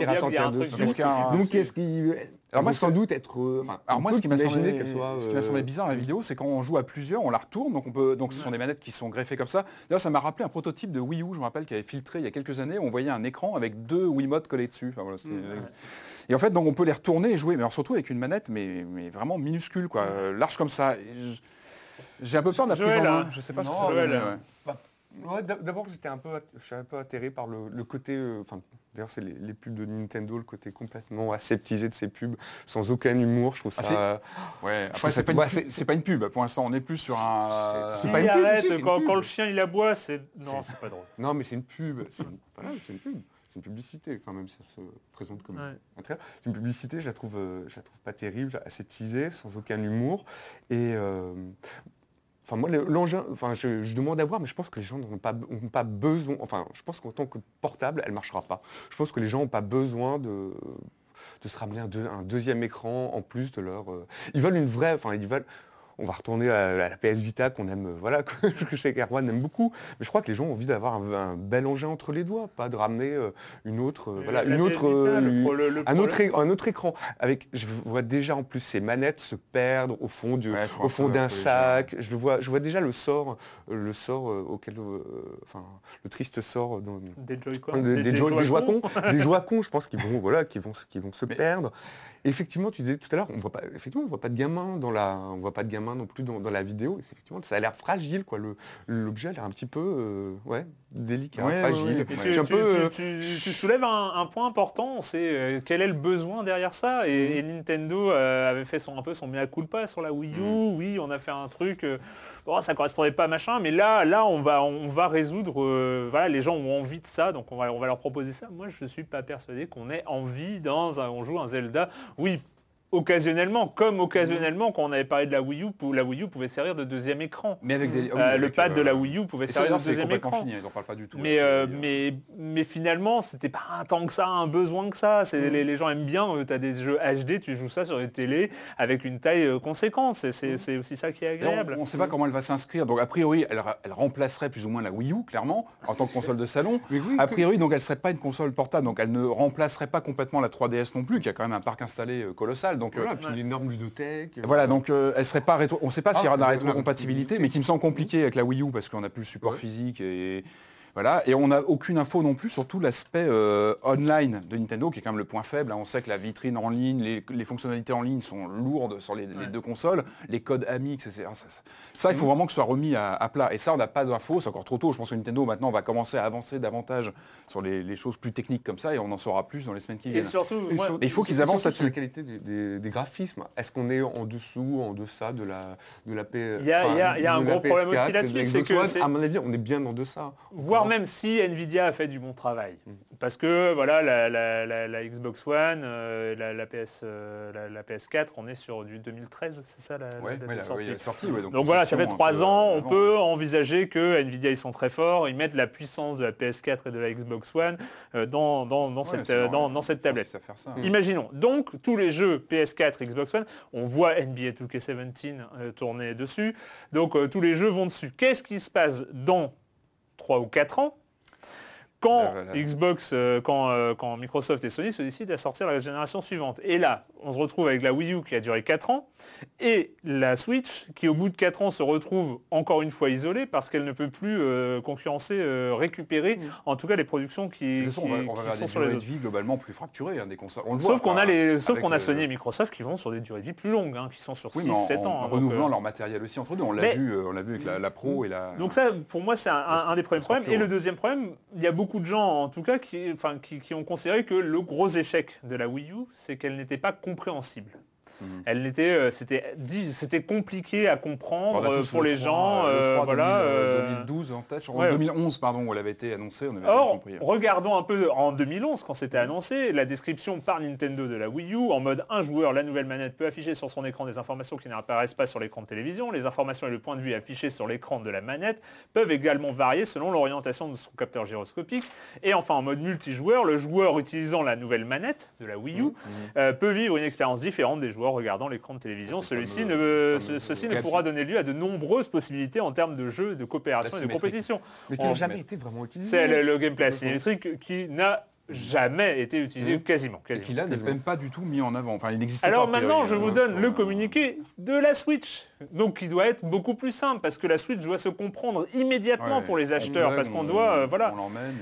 truc dessus. Donc, est-ce qu'il Alors moi, sans doute être, euh, enfin, Alors moi, ce qui m'a semblé, qu'elle soit, ce qui m'a euh, semblé bizarre dans la vidéo, c'est quand on joue à plusieurs, on la retourne, donc on peut, donc ce sont des manettes qui sont greffées comme ça. D'ailleurs, ça m'a rappelé un prototype de Wii U, je me rappelle, qui avait filtré il y a quelques années. où On voyait un écran avec deux Wiimotes collés dessus. Enfin, voilà, c'est- Et en fait, donc on peut les retourner et jouer, mais alors surtout avec une manette, mais, mais vraiment minuscule, quoi, euh, large comme ça. J'ai un peu peur de la prise Joël, en main. hein. Je sais pas ce que Non, ça va Joël, donner, ouais. Bah, ouais, D'abord, j'étais un peu, je suis un peu atterré par le, le côté, euh, d'ailleurs, c'est les, les pubs de Nintendo, le côté complètement aseptisé de ces pubs, sans aucun humour. Je trouve Ah, ça. Ouais, après, c'est ça- pas, une ouais, pub- c'est- c'est pas une pub. Pour l'instant, on est plus sur un. C'est- pas une pub, arrête, si, c'est une quand, pub. quand le chien il aboie, c'est... Non, C'est- c'est pas drôle. Non, mais c'est une pub. C'est une, voilà, c'est une pub. C'est une publicité. Enfin, même si ça se présente comme Ouais. un. C'est une publicité. Je la trouve, euh, je la trouve pas terrible, aseptisée, sans aucun humour. Et euh, Enfin, moi, le- l'engin, je, demande à voir, mais je pense que les gens n'ont pas, besoin. Enfin, je pense qu'en tant que portable, elle marchera pas. Je pense que les gens n'ont pas besoin de, se ramener un, deux- un deuxième écran en plus de leur. euh, Ils veulent une vraie. On va retourner à, à la PS Vita qu'on aime, euh, voilà, [laughs] que, que je sais qu'Erwan aime beaucoup. Mais je crois que les gens ont envie d'avoir un, un bel engin entre les doigts, pas de ramener euh, une autre, euh, voilà, La une PS autre, Vita, euh, le pro- le- le un autre, é- un autre écran. Avec, je vois déjà en plus ces manettes se perdre au fond du, Ouais, faut au un fond peu- d'un sac. Je vois, je vois déjà le sort, euh, le sort euh, auquel, euh, enfin, le triste sort dans- Des Joy-Con. des, des, Jo- des Joy-Con. Joy-Con, [laughs] des Joy-Con, je pense qu'ils vont, voilà, qu'ils vont, qu'ils vont se perdre. Effectivement, tu disais tout à l'heure, on voit voit pas de gamin dans la, non plus dans, la vidéo. Et effectivement, ça a l'air fragile, quoi. L'objet a l'air un petit peu, euh, délicat, Ouais, fragile. ouais. Tu, suis un tu- peu, tu- tu- tu soulèves un, un point important, c'est euh, quel est le besoin derrière ça et, et Nintendo euh, avait fait son, un peu son mea culpa sur la Wii U, oui on a fait un truc, euh, bon, ça correspondait pas à machin, mais là, là on, va, on va résoudre, euh, voilà, les gens ont envie de ça, donc on va, on va leur proposer ça. Moi je suis pas persuadé qu'on ait envie dans un, on joue un Zelda, oui. Occasionnellement, comme occasionnellement, quand on avait parlé de la Wii U, pou- la Wii U pouvait servir de deuxième écran. Mais avec des. Euh, oui, le avec, pad de euh, la Wii U pouvait servir de deuxième écran. fini, ils en parlent pas du tout. Mais, euh, mais, mais finalement, c'était pas un tant que ça, un besoin que ça. Mm. C'est, les, les gens aiment bien, tu as des jeux HD, tu joues ça sur les télés avec une taille euh, conséquente. C'est, aussi ça qui est agréable. On ne sait pas comment elle va s'inscrire. Donc a priori, elle, ra- elle remplacerait plus ou moins la Wii U, clairement, en tant que console de salon. [laughs] Mais oui, a priori, donc elle serait pas une console portable, donc elle ne remplacerait pas complètement la 3DS non plus, qui a quand même un parc installé euh, colossal. Donc euh, voilà, puis une énorme ludothèque. voilà, donc euh, elle serait pas rétro. On ne sait pas s'il y Ah, aura de la la rétrocompatibilité, mais qui me semble compliqué avec la Wii U parce qu'on n'a plus le support physique et Voilà, et on n'a aucune info non plus sur tout l'aspect euh, online de Nintendo, qui est quand même le point faible. hein. On sait que la vitrine en ligne, les, les fonctionnalités en ligne sont lourdes sur les, les deux consoles, les codes AMIX, etc. Ça, ça- ça, il faut vraiment que ce soit remis à, à plat. Et ça, on n'a pas d'infos, c'est encore trop tôt. Je pense que Nintendo, maintenant, va commencer à avancer davantage sur les, les choses plus techniques comme ça, et on en saura plus dans les semaines qui Et viennent. surtout, Et moi- sur- Mais il faut qu'ils avancent surtout sur la là-dessus. qualité des, des- des graphismes. Est-ce qu'on est en dessous, en deçà de la, de la P- Il y a- il y a- il y a un gros problème PS4, aussi là-dessus, c'est que À mon avis, on est bien en deçà. Voire même si Nvidia a fait du bon travail. Parce que voilà, la, la- la- la Xbox One, euh, la, la PS, euh, la, la PS4, on est sur du 2013, c'est ça la, la Ouais, date ouais, de la- sortie ouais, Donc voilà, ça fait trois ans, euh, on peut envisager que Nvidia ils sont très forts, ils mettent la puissance de la PS4 et de la Xbox One euh, dans, dans, cette, euh, dans, dans cette tablette. faire ça. Imaginons, donc tous les jeux PS4, Xbox One, on voit NBA 2K17 euh, tourner dessus, donc euh, tous les jeux vont dessus. Qu'est-ce qui se passe dans 3 ou 4 ans quand Là, voilà. Xbox, euh, quand, euh, quand Microsoft et Sony se décident à sortir la génération suivante. Et là, on se retrouve avec la Wii U qui a duré 4 ans, et la Switch qui au bout de 4 ans se retrouve encore une fois isolée parce qu'elle ne peut plus euh, concurrencer, euh, récupérer en tout cas les productions qui, De toute façon, on va, qui- on va qui vers sont des sur les durées de vie globalement plus fracturées hein, des consoles. On le Sauf qu'on a, les, sauf qu'on a Sony et Microsoft qui vont sur des durées de vie plus longues, hein, qui sont sur Oui, 6, mais en, 7 en ans. hein, donc, renouvelant euh, leur matériel aussi entre deux. On l'a vu, on l'a vu avec la, la Pro et la. Donc ça, pour moi, c'est un, un- un des premiers problèmes. Et le deuxième problème, il y a beaucoup de gens, en tout cas, qui, qui ont considéré que le gros échec de la Wii U, c'est qu'elle n'était pas compréhensible. Mhm. Elle n'était, euh, c'était, c'était compliqué à comprendre euh, pour le les 3, gens. le euh, 3 voilà. 2000, euh, 2012 en tête, ouais. en 2011 pardon, où elle avait été annoncée, on avait Or, compris. regardons un peu en 2011, quand c'était annoncé, la description par Nintendo de la Wii U, en mode un joueur, la nouvelle manette peut afficher sur son écran des informations qui n'apparaissent pas sur l'écran de télévision. Les informations et le point de vue affichés sur l'écran de la manette peuvent également varier selon l'orientation de son capteur gyroscopique. Et enfin, en mode multijoueur, le joueur utilisant la nouvelle manette de la Wii U euh, peut vivre une expérience différente des joueurs regardant l'écran de télévision. C'est Celui-ci fameux- ne, fameux ce- ceci ne pourra donner lieu à de nombreuses possibilités en termes de jeux, de coopération et de compétition. Mais qui n'a jamais été vraiment utilisé. c'est le, le gameplay asymétrique qui n'a jamais été utilisé Mhm. quasiment. Et quasiment. qui là n'est même pas du tout mis en avant. Enfin, il n'existe Alors pas. a priori, maintenant, je hein. vous donne le communiqué de la Switch. Donc qui doit être beaucoup plus simple parce que la Switch doit se comprendre immédiatement ouais, pour les acheteurs parce qu'on on- doit, euh, voilà.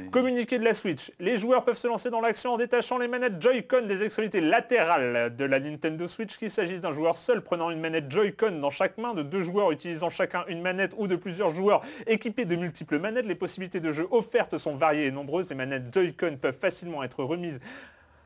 Et- Communiqué de la Switch. Les joueurs peuvent se lancer dans l'action en détachant les manettes Joy-Con des extrémités latérales de la Nintendo Switch, qu'il s'agisse d'un joueur seul prenant une manette Joy-Con dans chaque main, de deux joueurs utilisant chacun une manette ou de plusieurs joueurs équipés de multiples manettes. Les possibilités de jeu offertes sont variées et nombreuses. Les manettes Joy-Con peuvent facilement être remises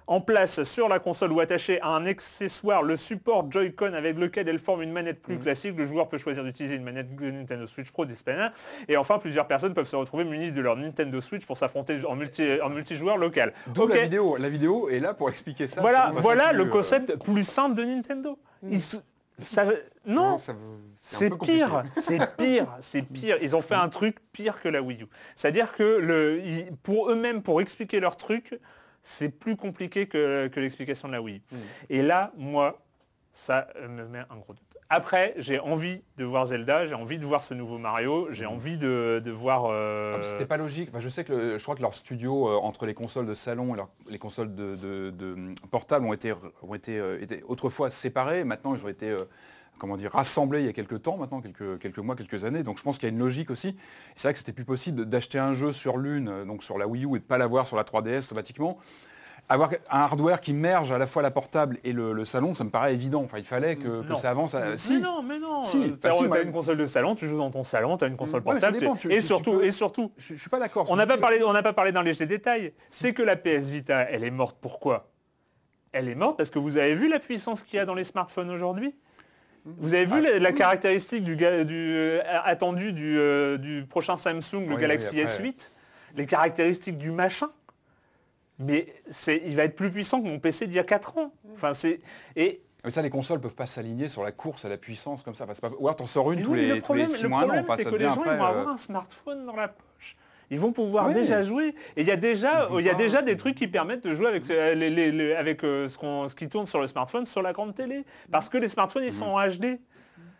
en place sur la console ou attachées à un accessoire, le support Joy-Con avec lequel elle forme une manette plus classique. Le joueur peut choisir d'utiliser une manette Nintendo Switch Pro disponible. Et enfin, plusieurs personnes peuvent se retrouver munies de leur Nintendo Switch pour s'affronter en, multi, en multijoueur local. D'où la vidéo. La vidéo est là pour expliquer ça. Voilà, voilà plus, le euh, concept plus simple de Nintendo. Ils s- ça- non, Ouais, ça veut- un c'est pire, c'est pire, c'est pire. Ils ont fait un truc pire que la Wii U. C'est-à-dire que le, pour eux-mêmes, pour expliquer leur truc, c'est plus compliqué que, que l'explication de la Wii. U. Et là, moi, ça me met un gros doute. Après, j'ai envie de voir Zelda, j'ai envie de voir ce nouveau Mario, j'ai envie de, de voir... euh, Ah, C'était pas logique. Enfin, je sais que le- je crois que leurs studios euh, entre les consoles de salon et leur- les consoles de, de- de, portables ont été, ont été, euh, autrefois séparés. Maintenant, ils ont été comment dire, rassemblés il y a quelques temps, maintenant quelques, quelques mois, quelques années. Donc je pense qu'il y a une logique aussi. C'est vrai que c'était plus possible d'acheter un jeu sur l'une, euh, donc sur la Wii U, et de ne pas l'avoir sur la 3DS automatiquement. Avoir un hardware qui merge à la fois la portable et le, le salon, ça me paraît évident. Enfin, il fallait que, ça avance. à- Mais si. non, mais non. Si, Euh, si, t'as moi- une console de salon, tu joues dans ton salon, tu as une console portable. tu- tu- et, tu- tu surtout, peux- et surtout, Je, je suis pas d'accord. on n'a pas parlé, on n'a pas parlé d'un léger détail. C'est que la PS Vita, elle est morte. Pourquoi? Elle est morte parce que vous avez vu la puissance qu'il y a dans les smartphones aujourd'hui? Vous avez vu Ah, la, la caractéristique du, ga- du, euh, attendu du, euh, du prochain Samsung, le Oui, Galaxy oui, après. S8 Les caractéristiques du machin? Mais il va être plus puissant que mon PC d'il y a 4 ans. Enfin, c'est, et Mais ça, les consoles peuvent pas s'aligner sur la course à la puissance comme ça. Pas... Ou alors t'en sors une Mais tous oui, les, le tous problème, les six le mois, un an. problème, Enfin, c'est ça que les gens après, ils vont euh, avoir un smartphone dans la poche. Ils vont pouvoir Oui. déjà jouer. Et il y a déjà, il y a déjà des trucs qui permettent de jouer avec, euh, les- les- les- avec euh, ce, qu'on- ce qui tourne sur le smartphone sur la grande télé. Parce que les smartphones, ils sont en HD.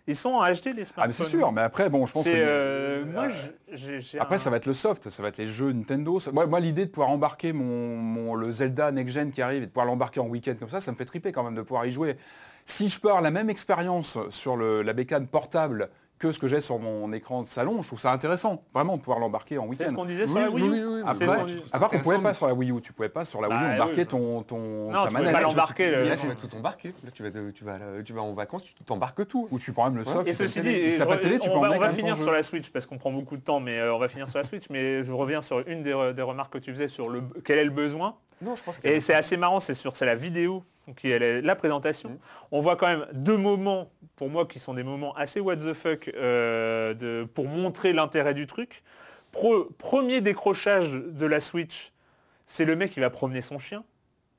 Ils sont en HD, les smartphones. Ah mais c'est sûr, mais après bon je pense que euh, moi, j'ai après un- ça va être le soft, ça va être les jeux Nintendo. Moi, moi, l'idée de pouvoir embarquer mon, mon- le Zelda Next Gen qui arrive et de pouvoir l'embarquer en week-end comme ça, ça me fait triper quand même de pouvoir y jouer. Si je peux avoir la même expérience sur le- la bécane portable que ce que j'ai sur mon écran de salon. Je trouve ça intéressant, vraiment, de pouvoir l'embarquer en C'est week-end. ce qu'on disait sur Oui, la Wii U. oui, oui, oui. C'est Après, ce qu'on Ouais, dit- je- à part qu'on pouvait intéressant pas sur la Wii U, tu pouvais pas sur la Wii U Bah, embarquer oui. ton, ton Non, ta tu pouvais manette. pas l'embarquer. le- Là, tu vas tout embarquer. Là, tu vas, tu vas, tu vas, tu vas en vacances, tu t'embarques tout. Ou tu prends même le socle. Et ceci le dit, pas de télé, tu peux on va, finir sur la Switch parce qu'on prend beaucoup de temps, mais euh, on va finir sur la Switch. Mais je reviens sur une des remarques que tu faisais sur le quel est le besoin. Non, je pense Et c'est assez marrant, c'est sur c'est la vidéo qui est la présentation. On voit quand même deux moments pour moi qui sont des moments assez what the fuck euh, de, pour montrer l'intérêt du truc. Pro- premier décrochage de la Switch, c'est le mec qui va promener son chien.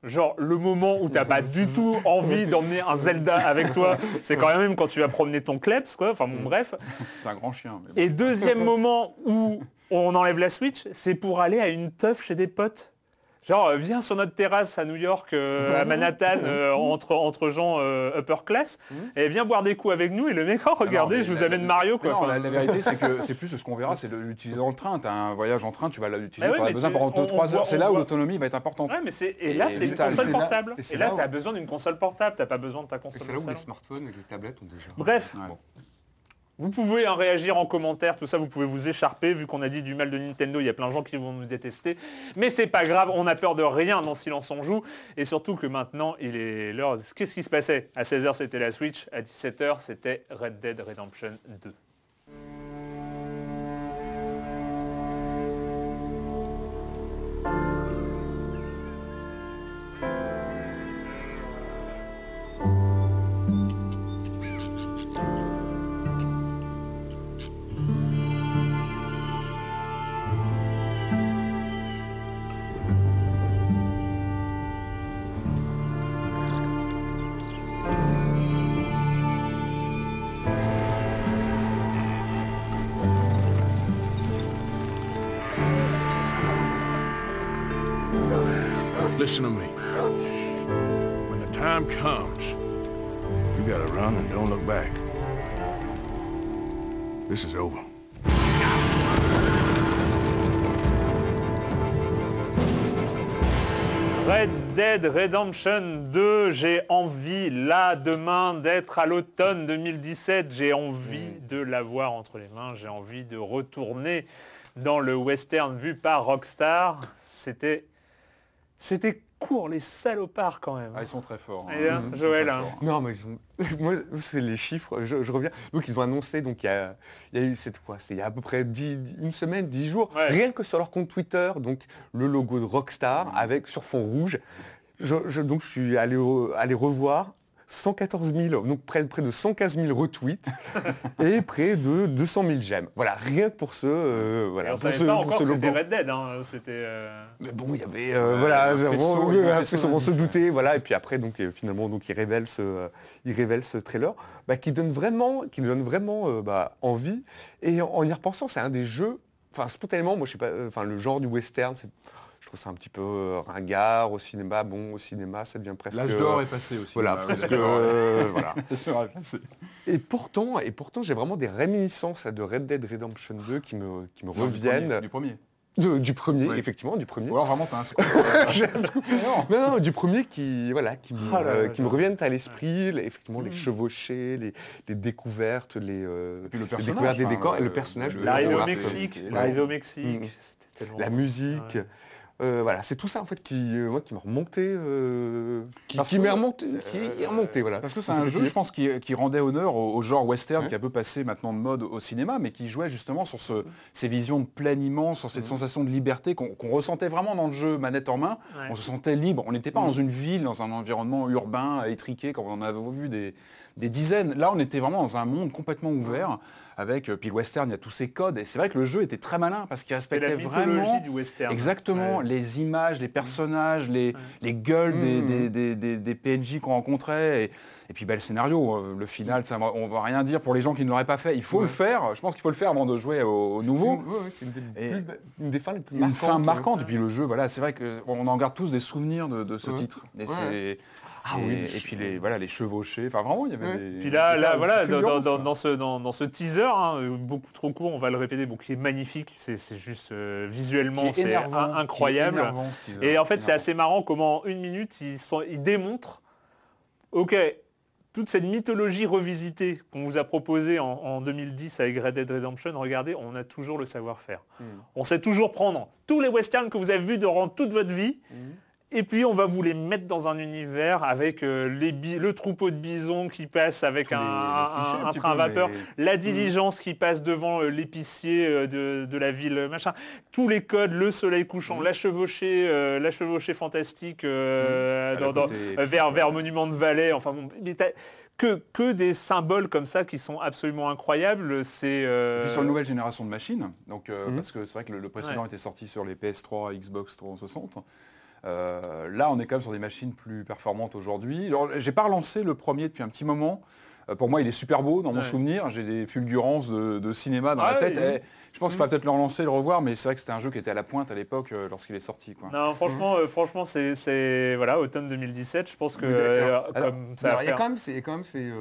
Genre le moment où t'as pas du [laughs] tout envie d'emmener un Zelda avec toi, c'est quand même quand tu vas promener ton Kleps, quoi. Enfin bon, bref. C'est un grand chien. mais bon. Et deuxième moment où on enlève la Switch, c'est pour aller à une teuf chez des potes. Genre, euh, viens sur notre terrasse à New York, euh, à Manhattan, euh, entre, entre gens euh, upper class, et viens boire des coups avec nous. Et le mec, oh regardez, non, je vous la- amène la- Mario. Quoi. non, Enfin, la, la vérité, c'est que [laughs] c'est plus ce qu'on verra, c'est de l'utiliser dans le train. Tu as un voyage en train, tu vas l'utiliser, Ah tu mais besoin tu- pendant on- 2-3 on heures. voit- C'est là où l'autonomie va être importante. Ouais, mais c'est et là Et c'est une console portable. et Et c'est là, là où- tu as besoin d'une console portable. T'as pas besoin de ta Et console. c'est là où les smartphones et les tablettes ont déjà. Bref, Ouais. Vous pouvez hein, réagir en commentaire, tout ça, vous pouvez vous écharper, vu qu'on a dit du mal de Nintendo, il y a plein de gens qui vont nous détester. Mais c'est pas grave, on a peur de rien dans Silence on joue. Et surtout que maintenant, il est l'heure. Qu'est-ce qui se passait? À 16h, c'était la Switch, à 17h, c'était Red Dead Redemption 2. Dead Redemption 2, j'ai envie là demain d'être à l'automne 2017, j'ai envie de l'avoir entre les mains, j'ai envie de retourner dans le western vu par Rockstar. C'était c'était les salopards quand même. Ah, ils sont très forts. Et, hein, Ils sont Joël, très hein. forts. Non, mais ils sont... [laughs] moi, c'est les chiffres. Je, je reviens. Donc, ils ont annoncé, donc il y a, il y a eu, c'est quoi C'est il y a à peu près 10 une semaine, 10 jours, Ouais. rien que sur leur compte Twitter, donc le logo de Rockstar avec sur fond rouge. Je, je- donc, je suis allé, allé revoir 114 000, donc près, près de 115 000 retweets [laughs] et près de 200 000 j'aime. Voilà, rien que pour ce, euh, Et voilà, on pour savait ce, pas encore c'était. Red Dead, hein, c'était... euh, Mais bon, il y avait, euh, voilà, faisceau, faisceau on se doutait, voilà, et puis après, donc finalement, donc il révèle ce, il révèle ce trailer, bah, qui donne vraiment, qui nous donne vraiment bah, envie. Et en, en y repensant, c'est un des jeux, enfin spontanément, moi je sais pas, enfin le genre du western, c'est, je trouve ça un petit peu euh, ringard au cinéma. Bon, au cinéma, ça devient presque. L'âge d'or est passé aussi. Voilà, presque. euh, voilà. [laughs] Et pourtant, et pourtant, j'ai vraiment des réminiscences de Red Dead Redemption 2 qui me, qui me Non, du reviennent. premier, Du premier. De- du premier, Oui. effectivement, du premier. Ou alors vraiment, t'as un scoop. [laughs] [laughs] Non. Non, non, du premier qui, voilà, qui, me, Ah là là, euh, qui me j'adore. reviennent à l'esprit, les- effectivement, les chevauchés, les, les découvertes, les, euh, puis le les personnage, découvertes des décors, et le personnage. L'arrivée au Mexique, l'arrivée au Mexique, c'était tellement... La musique. Ouais. Euh, voilà, c'est tout ça en fait qui, euh, moi, qui m'a remonté, euh, qui, Parce qui que- m'est remonté, qui est remonté, voilà. Parce que c'est un jeu, je pense, qui, qui rendait honneur au, au genre western Ouais. qui a un peu passé maintenant de mode au cinéma, mais qui jouait justement sur ce- ces visions de plein immense, sur cette sensation de liberté qu'on ressentait vraiment dans le jeu manette en main. Ouais. On se sentait libre. On n'était pas dans une ville, dans un environnement urbain, étriqué, comme on en avait vu des, des dizaines. Là, on était vraiment dans un monde complètement ouvert. Avec, euh, puis le western, il y a tous ces codes. Et c'est vrai que le jeu était très malin parce qu'il la respectait mythologie vraiment du western. Exactement, Ouais. les images, les personnages, les, les gueules des, Mmh. des, des- des- des PNJ qu'on rencontrait. Et, et puis bah, le scénario, euh, le final, ça, on va rien dire pour les gens qui ne l'auraient pas fait. Il faut le faire, je pense qu'il faut le faire avant de jouer au, nouveau. une, c'est une des, une fins les plus Une marquantes. fin euh, marquante, et puis le jeu, voilà, c'est vrai qu'on en garde tous des souvenirs de, de ce Ouais. titre. Et, Ouais. c'est- Ah et- oui, et puis les, voilà, les chevauchés, enfin vraiment, il y avait Ouais. des... Puis là, des là voilà, dans, dans- ce, dans, dans ce teaser, hein, euh, beaucoup trop court, on va le répéter, bon, qui est magnifique, c'est c'est juste euh, visuellement, est c'est incroyable. énervant, ce teaser. Et en fait, c'est assez marrant comment en une minute, ils, sont, ils démontrent, ok, toute cette mythologie revisitée qu'on vous a proposée en, en 2010 avec Red Dead Redemption, regardez, on a toujours le savoir-faire. On sait toujours prendre tous les westerns que vous avez vus durant toute votre vie, et puis on va vous les mettre dans un univers avec euh, les le troupeau de bisons qui passe avec Tous un, les- les un- clichés un un petit train à vapeur, mais- la diligence qui passe devant euh, l'épicier euh, de, de la ville, machin. Tous les codes, le soleil couchant, la chevauchée, la chevauchée fantastique Mmh. dans- la dans- euh, vers, vers Monument de Vallée. Enfin bon, que, que des symboles comme ça qui sont absolument incroyables. C'est euh, puis sur une nouvelle génération de machines, donc, euh, Mhm. parce que c'est vrai que le, le précédent Ouais. était sorti sur les PS3, Xbox 360. Euh, là, on est quand même sur des machines plus performantes aujourd'hui. J'ai pas relancé le premier depuis un petit moment. Euh, pour moi, il est super beau dans mon Ouais. souvenir. J'ai des fulgurances de, de cinéma dans Ah la tête. oui, oui. Et je pense qu'il faudra peut-être le relancer, le revoir, mais c'est vrai que c'était un jeu qui était à la pointe à l'époque euh, lorsqu'il est sorti. Quoi. Non, franchement, euh, franchement, c'est, voilà, automne 2017. Je pense que euh, comme Alors, ça va alors, il y a faire- quand même, c'est, quand même, c'est,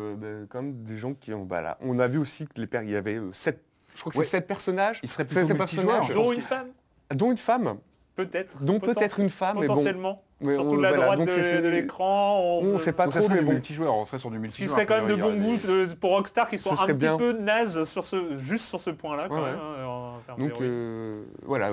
quand même des gens qui ont. Bah, là, on a vu aussi que les pères, il y avait euh, sept. Je crois que Ouais. c'est sept personnages. Il serait Sept plutôt personnages, dont une femme, dont une femme, peut-être. dont Poten- peut-être une femme, mais bon. Mais Surtout on- de la voilà, droite donc de, l'écran. On sait pas Donc ça trop, mais du bon. multijoueur, on serait sur du Ce qui multijoueur. serait quand même de a bon goût des- de- pour Rockstar qui Ce soit un petit bien. peu naze sur ce, juste sur ce point-là. Ouais, ouais. hein, Donc euh, voilà,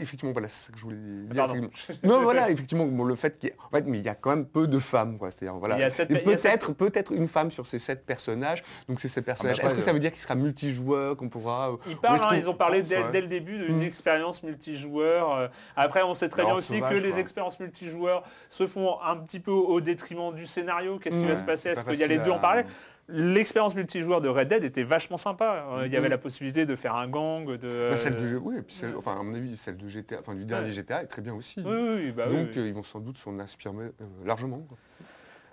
effectivement, voilà, c'est ça que je voulais dire. [laughs] Non, voilà, effectivement, bon, le fait qu'il y en fait, mais il y a quand même peu de femmes, quoi. C'est-à-dire, voilà, a a peut-être, peut-être une femme sur ces sept personnages. Donc c'est ces personnages. après, Est-ce que ça euh, veut dire qu'il sera multijoueur, qu'on pourra euh, Ils parlent, hein, ils ont parlé dès, le début d'une Mm. expérience multijoueur. euh, Après, on sait très bien aussi que les expériences multijoueurs se font un petit peu au détriment du scénario. Qu'est-ce qui va se passer? Est-ce qu'il y a les deux en parallèle? L'expérience multijoueur de Red Dead était vachement sympa. Euh, Il y avait Mm. la possibilité de faire un gang, de... Bah, celle du jeu, oui, et puis celle- enfin à mon avis, celle de GTA, enfin du dernier Ouais. GTA est très bien aussi. Oui, oui, oui, bah Donc oui. euh, ils vont sans doute s'en inspirer euh, largement. quoi.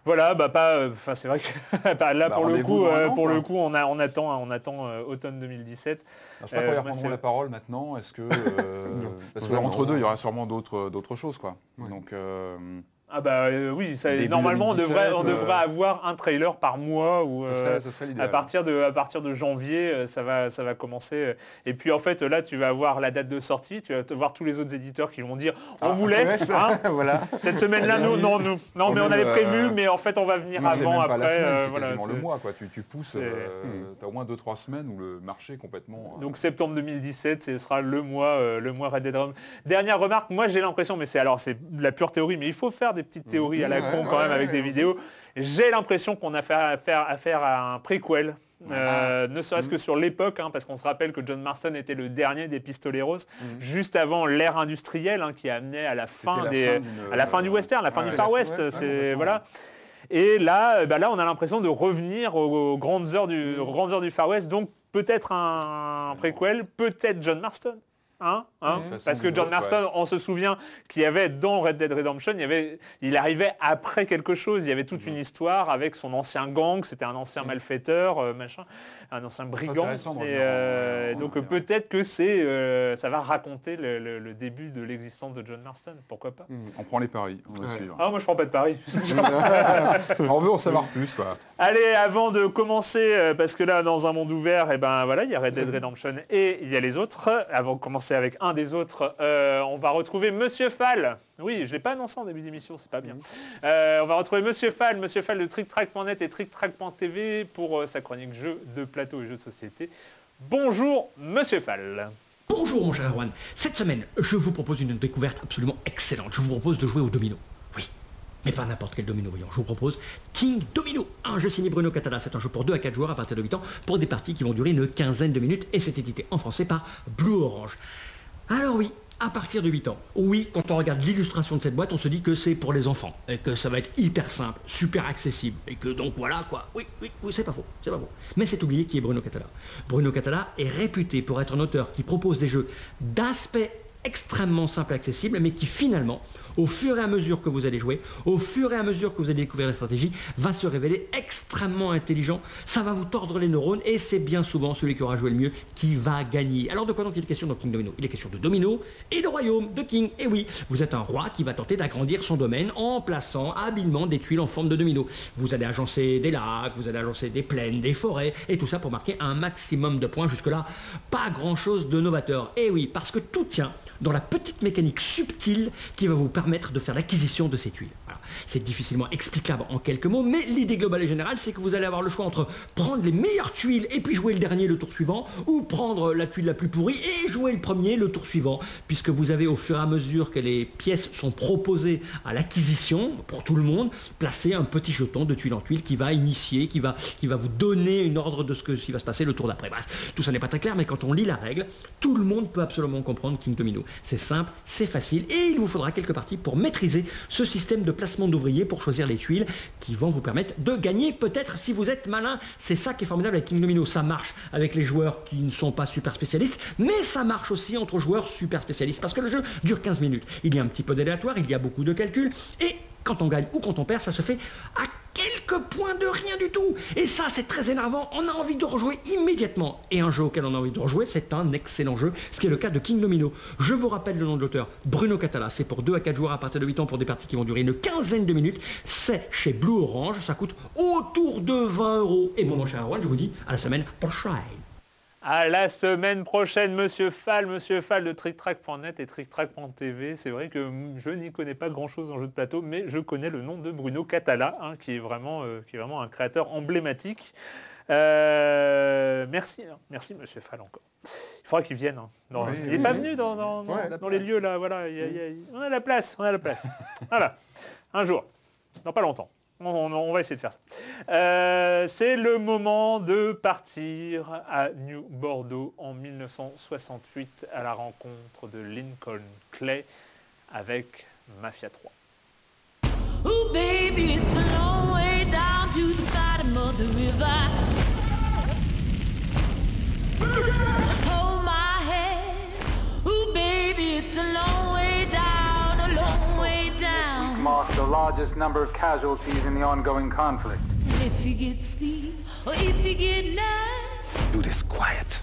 Voilà, bah pas. euh, Enfin, c'est vrai que [laughs] bah, là Bah, pour le coup, euh, an, pour quoi. le coup, on, a, on attend, on attend euh, automne 2017. Alors, je sais pas quand Euh, ils moi, reprendront c'est- la parole maintenant. Est-ce que euh, [laughs] parce Vraiment, qu'entre deux, ouais. il y aura sûrement d'autres d'autres choses, quoi. Donc euh, Ah bah euh, oui, ça, normalement on devrait, on 2017, devrait euh, avoir un trailer par mois ou euh, à partir de à partir de janvier ça va ça va commencer et puis en fait là tu vas avoir la date de sortie tu vas te voir tous les autres éditeurs qui vont dire on Ah, vous laisse hein, [laughs] voilà. cette semaine là nous non nous non mais on avait prévu mais en fait on va venir Non, avant après semaine, voilà, le mois, quoi. Tu, tu pousses, c'est- euh, t'as au moins 2-3 semaines où le marché est complètement. Donc septembre 2017, ce sera le mois, le mois Red Dead. Dernière remarque, moi j'ai l'impression, mais c'est alors c'est de la pure théorie, mais il faut faire des petites théories à la Ouais, con quand même avec des vidéos. J'ai l'impression qu'on a fait affaire, affaire à un préquel. euh, ne serait-ce que sur l'époque, hein, parce qu'on se rappelle que John Marston était le dernier des Pistoleros, juste avant l'ère industrielle hein, qui amenait à la fin, la des, fin à la fin du western, la fin du Far West. c'est voilà. Et là, euh, bah là, on a l'impression de revenir aux, aux grandes heures du, aux grandes heures du Far West. Donc peut-être un préquel, peut-être John Marston. Hein, hein, Parce que John Marston, on se souvient qu'il y avait dans Red Dead Redemption, il, y avait, il arrivait après quelque chose. Il y avait toute une histoire avec son ancien gang, c'était un ancien malfaiteur, euh, machin, un ancien brigand. Et, euh, donc peut-être que c'est, euh, ça va raconter le, le- le début de l'existence de John Marston. Pourquoi pas On prend les paris, on va Ouais. suivre. Ah, moi je prends pas de paris. [laughs] [laughs] on veut en savoir plus, quoi. Allez, avant de commencer, euh, parce que là, dans un monde ouvert, et ben voilà, il y a Red Dead Redemption et il y a les autres. Avant de commencer avec un des autres, euh, on va retrouver Monsieur Fall. Oui, je l'ai pas annoncé en début d'émission, c'est pas bien. Euh, on va retrouver Monsieur Fall, Monsieur Fall de TrickTrack.net et TrickTrack.tv pour euh, sa chronique jeux de plateau et jeux de société. Bonjour, Monsieur Fall. Bonjour mon cher Erwan. Cette semaine, je vous propose une découverte absolument excellente. Je vous propose de jouer au domino. Oui, mais pas n'importe quel domino, voyons. Je vous propose King Domino, un jeu signé Bruno Catala. C'est un jeu pour 2 à 4 joueurs à partir de 8 ans pour des parties qui vont durer une quinzaine de minutes et c'est édité en français par Blue Orange. Alors oui, à partir de 8 ans. Oui, quand on regarde l'illustration de cette boîte, on se dit que c'est pour les enfants et que ça va être hyper simple, super accessible et que donc voilà quoi. Oui, oui, oui, c'est pas faux, c'est pas faux. Mais c'est oublié qui est Bruno Catala. Bruno Catala est réputé pour être un auteur qui propose des jeux d'aspect extrêmement simple et accessible, mais qui finalement, au fur et à mesure que vous allez jouer, au fur et à mesure que vous allez découvrir la stratégie, va se révéler extrêmement intelligent. Ça va vous tordre les neurones et c'est bien souvent celui qui aura joué le mieux qui va gagner. Alors de quoi donc il est question dans King Domino? Il est question de domino et de royaume de King. Et oui, vous êtes un roi qui va tenter d'agrandir son domaine en plaçant habilement des tuiles en forme de domino. Vous allez agencer des lacs, vous allez agencer des plaines, des forêts, et tout ça pour marquer un maximum de points. Jusque-là, pas grand-chose de novateur. Et oui, parce que tout tient dans la petite mécanique subtile qui va vous permettre de faire l'acquisition de ces tuiles. C'est difficilement explicable en quelques mots, mais l'idée globale et générale, c'est que vous allez avoir le choix entre prendre les meilleures tuiles et puis jouer le dernier le tour suivant, ou prendre la tuile la plus pourrie et jouer le premier le tour suivant, puisque vous avez au fur et à mesure que les pièces sont proposées à l'acquisition pour tout le monde, placer un petit jeton de tuile en tuile qui va initier, qui va, qui va vous donner une ordre de ce, que, qui va se passer le tour d'après. Bref, tout ça n'est pas très clair, mais quand on lit la règle, tout le monde peut absolument comprendre King Domino. C'est simple, c'est facile, et il vous faudra quelques parties pour maîtriser ce système de placement d'ouvriers pour choisir les tuiles qui vont vous permettre de gagner peut-être si vous êtes malin. C'est ça qui est formidable avec King Domino. Ça marche avec les joueurs qui ne sont pas super spécialistes, mais ça marche aussi entre joueurs super spécialistes parce que le jeu dure 15 minutes. Il y a un petit peu d'aléatoire, il y a beaucoup de calculs, et quand on gagne ou quand on perd, ça se fait à quelques points de rien du tout. Et ça, c'est très énervant. On a envie de rejouer immédiatement. Et un jeu auquel on a envie de rejouer, c'est un excellent jeu, ce qui est le cas de King Domino. Je vous rappelle le nom de l'auteur, Bruno Catala. C'est pour 2 à 4 joueurs à partir de 8 ans pour des parties qui vont durer une quinzaine de minutes. C'est chez Blue Orange. Ça coûte autour de 20 euros. Et mon cher Erwan, je vous dis à la semaine prochaine. À la semaine prochaine, Monsieur Fall, Monsieur Fall de TrickTrack.net et TrickTrack.tv. C'est vrai que je n'y connais pas grand-chose en jeu de plateau, mais je connais le nom de Bruno Catala, hein, qui, est vraiment, euh, qui est vraiment un créateur emblématique. Euh, merci, hein. merci Monsieur Fall encore. Il faudra qu'il vienne. hein. Dans- Oui, il n'est oui, pas oui. venu dans, dans- dans- Ouais, la dans les lieux là, voilà. il y a- il y a- on a la place, on a la place. [laughs] voilà, un jour, dans pas longtemps. On, on- on va essayer de faire ça. Euh, c'est le moment de partir à New Bordeaux en 1968 à la rencontre de Lincoln Clay avec Mafia 3. Ooh, baby, it's a long way down to the bottom of the river. Largest number of casualties in the ongoing conflict. If you get sleep, or if you get night, Do this quiet.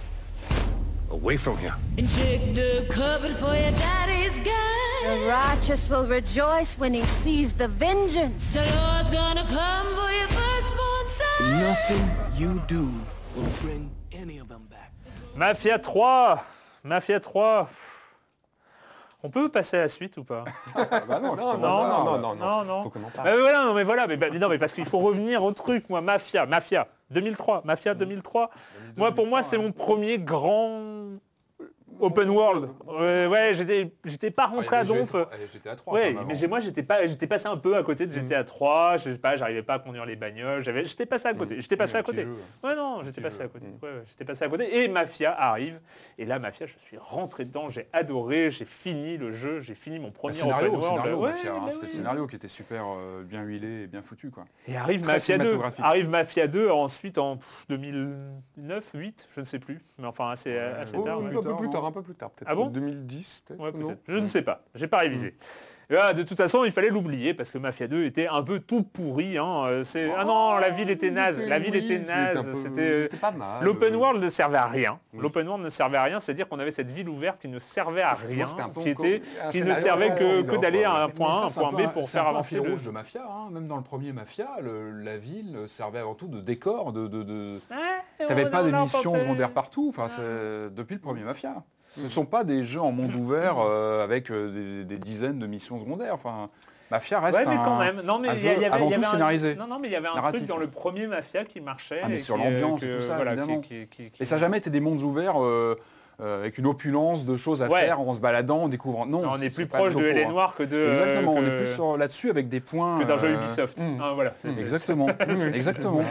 Away from here. and check the cupboard for your daddy's gun. The righteous will rejoice when he sees the vengeance. The Lord's gonna come for your firstborn son. Nothing you do will bring any of them back. Mafia 3 Mafia 3 On peut passer à la suite ou pas? Ah bah non, Non, non, non, non, non, non, non, non. Faut qu'on en parle. Bah, voilà, non, mais voilà, mais, bah, mais non, mais parce qu'il faut revenir au truc, moi, Mafia, Mafia, 2003, Mafia 2003. Moi, pour moi, c'est mon premier grand open world. Ouais, ouais, j'étais, j'étais pas rentré à Donf. J'étais à 3. Ouais, mais j'ai- moi j'étais pas, j'étais passé un peu à côté de GTA 3, je sais pas, j'arrivais pas à conduire les bagnoles, j'avais, j'étais passé à côté, j'étais passé un à côté. jeu. Ouais non, j'étais passé à côté. Ouais, ouais, j'étais passé à côté. Et Mafia arrive, et là Mafia, je suis rentré dedans, j'ai adoré, j'ai fini le jeu, j'ai fini mon premier scénario, open world. scénario, Mafia, hein, bah c'était le scénario qui était super euh, bien huilé et bien foutu. Quoi. Et arrive Très Mafia 2. cinématographique. Arrive Mafia 2 ensuite en pff, 2009, 8, je ne sais plus, mais enfin assez, assez Oh, tard. un ouais. peu plus tard, un peu plus tard, peut-être. Ah bon 2010, peut-être. Ouais, non peut-être. Je ne sais pas. J'ai pas révisé. Et là, de toute façon, il fallait l'oublier parce que Mafia 2 était un peu tout pourri. hein. Euh, c'est- ah non, la ville était naze. La ville Oui, était naze. peu- C'était pas mal. L'open world ne servait à rien. L'open world ne servait à rien, c'est-à-dire qu'on avait cette ville ouverte qui ne servait à rien, un peu qui, était, qui ne servait que, que d'aller à un point A, un point B pour faire avancer le... rouge de Mafia. hein. Même dans le premier Mafia, la ville servait avant tout de décor, de... T'avais pas des missions secondaires partout, enfin, c'est depuis le premier Mafia. Ce ne sont pas des jeux en monde ouvert euh, avec euh, des, des dizaines de missions secondaires. Enfin, Mafia reste Ouais, mais quand un, même. Non, mais un il y a- jeu il y avait, avant tout un- scénarisé. Non, non, mais il y avait un narratif. truc dans le premier Mafia qui marchait. Ah, mais et sur euh, l'ambiance et tout ça, voilà, évidemment. qui- qui- qui- Et ça n'a jamais été des mondes ouverts euh, euh, avec une opulence de choses à Ouais. faire en se baladant, en découvrant. Non, Non, on est plus proche de Hélène hein. Noire que de. Exactement, on est plus là-dessus avec des points. que d'un jeu euh, Ubisoft. hmm. Ah, voilà, c'est- c'est- Exactement, [laughs] exactement.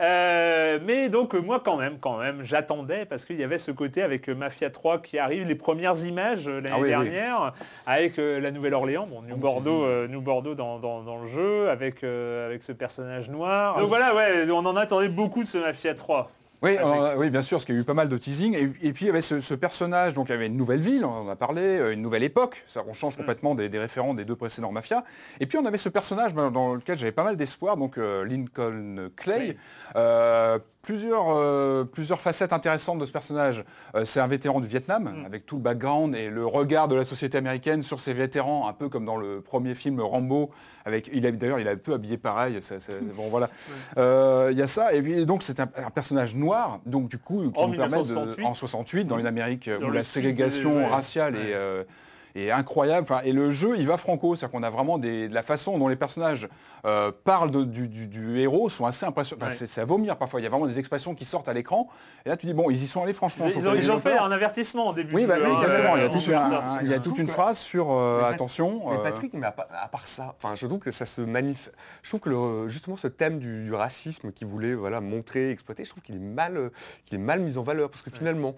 Euh, mais donc moi quand même, quand même, j'attendais parce qu'il y avait ce côté avec Mafia 3 qui arrive, les premières images l'année Ah oui, oui. dernière, avec euh, la Nouvelle-Orléans, bon, New Bordeaux, euh, New Bordeaux dans, dans- dans le jeu, avec, avec ce personnage noir. Donc voilà, ouais, on en attendait beaucoup de ce Mafia 3. Oui, euh, bien sûr, parce qu'il y a eu pas mal de teasing. Et, et puis il y avait ce, ce personnage, donc il y avait une nouvelle ville, on en a parlé, euh, une nouvelle époque. Ça, on Mm. change complètement des, des référents des deux précédents mafias. Et puis on avait ce personnage ben, dans lequel j'avais pas mal d'espoir, donc euh, Lincoln Clay. Clay. Euh, plusieurs, euh, plusieurs facettes intéressantes de ce personnage. Euh, c'est un vétéran du Vietnam, Mm. avec tout le background et le regard de la société américaine sur ces vétérans, un peu comme dans le premier film Rambo. Avec, il d'ailleurs, il a un peu habillé pareil. ça- ça- [laughs] bon, voilà. Euh, Il y a ça. Et puis donc c'est un, un personnage noir, donc du coup qui En nous permet de, 1968. en 68 dans une Amérique Dans où la ségrégation raciale Ouais. est, est incroyable. Enfin, et le jeu, il va franco, c'est-à-dire qu'on a vraiment des, la façon dont les personnages euh, parlent de- du, du- du héros sont assez impressionnants. Enfin, Ouais. c'est- à vomir parfois. Il y a vraiment des expressions qui sortent à l'écran. Et là, tu dis bon, ils y sont allés franchement. Ils, ont, ils fait un avertissement au début Oui, bah, oui, hein, exactement. Il y a toute, en un- sortie. il y a toute une phrase sur euh, Mais attention. Mais euh, Patrick, mais à, pa- à part ça, enfin, je trouve que ça se manifeste. Je trouve que le- justement ce thème du, du racisme qu'il voulait voilà, montrer, exploiter, je trouve qu'il est mal, qu'il est mal mis en valeur parce que finalement.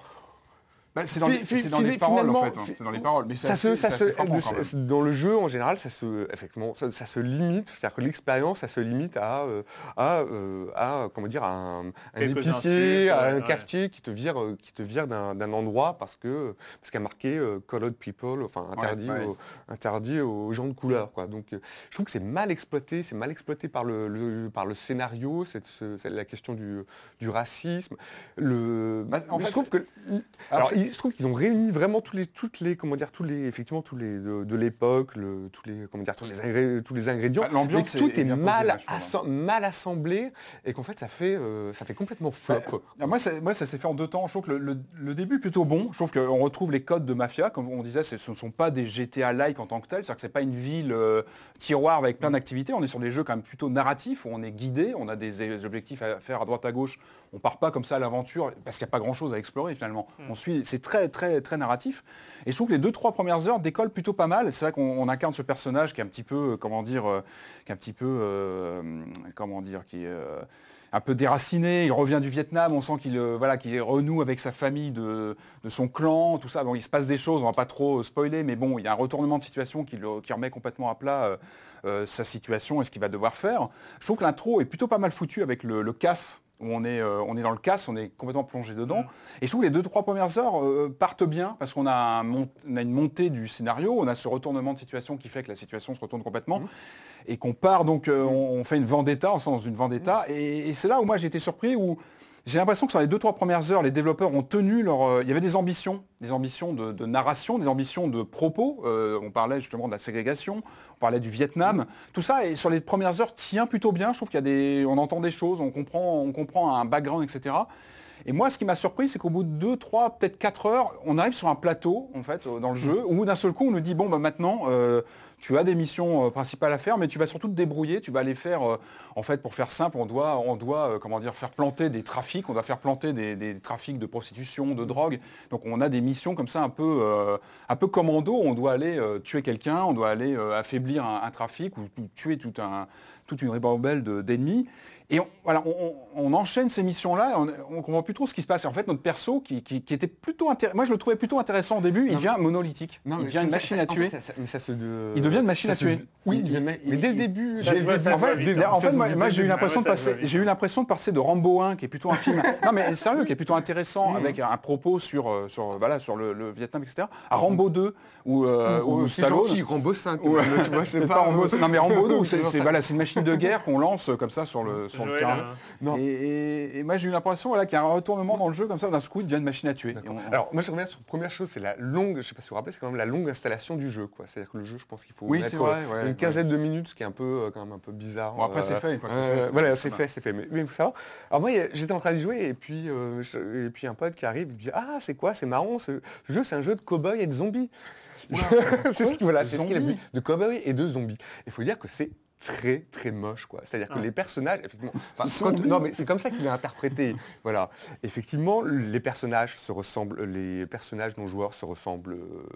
Bah, c'est dans, les- dans les paroles en fait. hein. C'est dans les paroles. Mais ça assez- se, ça se- assez frappant, le- quand même. c'est- dans le jeu en général, ça se, effectivement, ça, ça se limite, c'est-à-dire que l'expérience, ça se limite à, euh, à, euh, à, comment dire, à un, un épicier, insultes, à ouais, un ouais. cafetier qui te vire, euh, qui te vire d'un d'un endroit parce que parce qu'il y a marqué euh, colored people, enfin interdit, ouais. Aux, interdit aux gens de couleur, quoi. Donc, euh, je trouve que c'est mal exploité, c'est mal exploité par le, le- par le scénario, c'est la question du, du racisme. Le, Bah, en fait, je trouve que Alors, je trouve qu'ils ont réuni vraiment tous les, toutes les, comment dire, tous les, effectivement, tous les de, de l'époque, le- tous les, comment dire, tous les, ingré- tous les ingrédients. Bah, l'ambiance tout est- posée, mal, là, mal assemblé et qu'en fait, ça fait, euh, ça fait complètement flop. Ah, Moi, ça, moi, ça s'est fait en deux temps. Je trouve que le, le- le début est plutôt bon. Je trouve qu'on retrouve les codes de mafia. Comme on disait, ce ne sont pas des GTA-like en tant que tel. C'est-à-dire que c'est pas une ville euh, tiroir avec plein d'activités. On est sur des jeux quand même plutôt narratifs où on est guidé. On a des, objectifs à faire à droite à gauche. On part pas comme ça à l'aventure parce qu'il n'y a pas grand-chose à explorer finalement. On suit. C'est très très très narratif. Et je trouve que les deux trois premières heures décollent plutôt pas mal. C'est vrai qu'on on incarne ce personnage qui est un petit peu, euh, comment dire, euh, qui est un petit peu, euh, comment dire, qui est un peu déraciné, il revient du Vietnam, on sent qu'il euh, voilà, qu'il renoue avec sa famille, de, son clan, tout ça. Bon, il se passe des choses, on va pas trop spoiler, mais bon, il y a un retournement de situation qui, remet complètement à plat sa situation et ce qu'il va devoir faire. Je trouve que l'intro est plutôt pas mal foutu avec le casse. Où on est, euh, on est dans le casse, on est complètement plongé dedans. Et je trouve que les deux, trois premières heures euh, partent bien parce qu'on a, un mont- on a une montée du scénario, on a ce retournement de situation qui fait que la situation se retourne complètement et qu'on part donc, euh, on, on fait une vendetta, on se lance dans une vendetta, et, et c'est là où moi j'ai été surpris, où j'ai l'impression que sur les deux, trois premières heures, les développeurs ont tenu leur... euh, il y avait des ambitions, des ambitions de, narration, des ambitions de propos, Euh, on parlait justement de la ségrégation, on parlait du Vietnam, tout ça, et sur les premières heures, tient plutôt bien, je trouve qu'il entend des choses, on comprend un background, etc. Et moi, ce qui m'a surpris, c'est qu'au bout de 2, 3, peut-être 4 heures, on arrive sur un plateau, en fait, euh, dans le jeu, où d'un seul coup, on nous dit, bon, bah, maintenant, euh, tu as des missions euh, principales à faire, mais tu vas surtout te débrouiller, tu vas aller faire, en fait, pour faire simple, on doit, on doit comment dire, faire planter des trafics, on doit faire planter des, trafics de prostitution, de drogue. Donc, on a des missions comme ça, un peu, un peu commando, on doit aller tuer quelqu'un, on doit aller affaiblir un, trafic ou, tuer toute une ribambelle de- d'ennemis. Et on, voilà, on, enchaîne ces missions-là, on ne comprend plus trop ce qui se passe. Et en fait, notre perso, qui, qui- qui était plutôt intéressant, moi je le trouvais plutôt intéressant au début, il devient monolithique. Non, il devient une machine à tuer. Il devient une machine à tuer. Oui, mais, dès le début, En fait, hein. en fait, moi, j'ai eu l'impression de passer, voit vite. j'ai eu l'impression de passer de Rambo 1, qui est plutôt un film, [laughs] non mais sérieux, qui est plutôt intéressant avec un, propos sur, euh, sur, voilà, sur le, Vietnam, etc. À Rambo 2, où, euh, c'est Stallone- Rambo 5, Ouais. tu vois, je sais C'est pas. pas [laughs] Rambo, c'est- non mais Rambo 2, où [laughs] c'est une machine de guerre qu'on lance euh, comme ça sur le, sur le terrain. là. Non. Et, et- et moi j'ai eu l'impression voilà, qu'il y a un retournement dans le jeu comme ça, d'un coup il devient une machine à tuer. Et on- on- Alors, moi, je reviens sur la première chose, c'est la longue, je sais pas si vous vous rappelez, c'est quand même la longue installation du jeu, quoi. C'est-à-dire que le jeu, je pense qu'il faut Oui, mettre vrai, euh, ouais, une quinzaine de minutes, ce qui est un peu, euh, quand même un peu bizarre. Bon, après, Euh, c'est fait, euh, fait, Voilà, fait. c'est fait, c'est fait. Mais, mais il faut savoir. Alors moi, j'étais en train d'y jouer et puis, euh, je- et puis un pote qui arrive, il me dit ah c'est quoi, c'est marrant, ce, ce jeu, c'est un jeu de cow-boy et de zombies. [laughs] c'est ce qu'il voilà, c'est ce qu'il a dit, de cow-boy et de zombies. Il faut dire que c'est très très moche quoi. C'est-à-dire que les personnages, effectivement, [laughs] quand- non mais c'est comme ça qu'il est interprété. [laughs] voilà, effectivement, les personnages se ressemblent, les personnages non joueurs se ressemblent euh,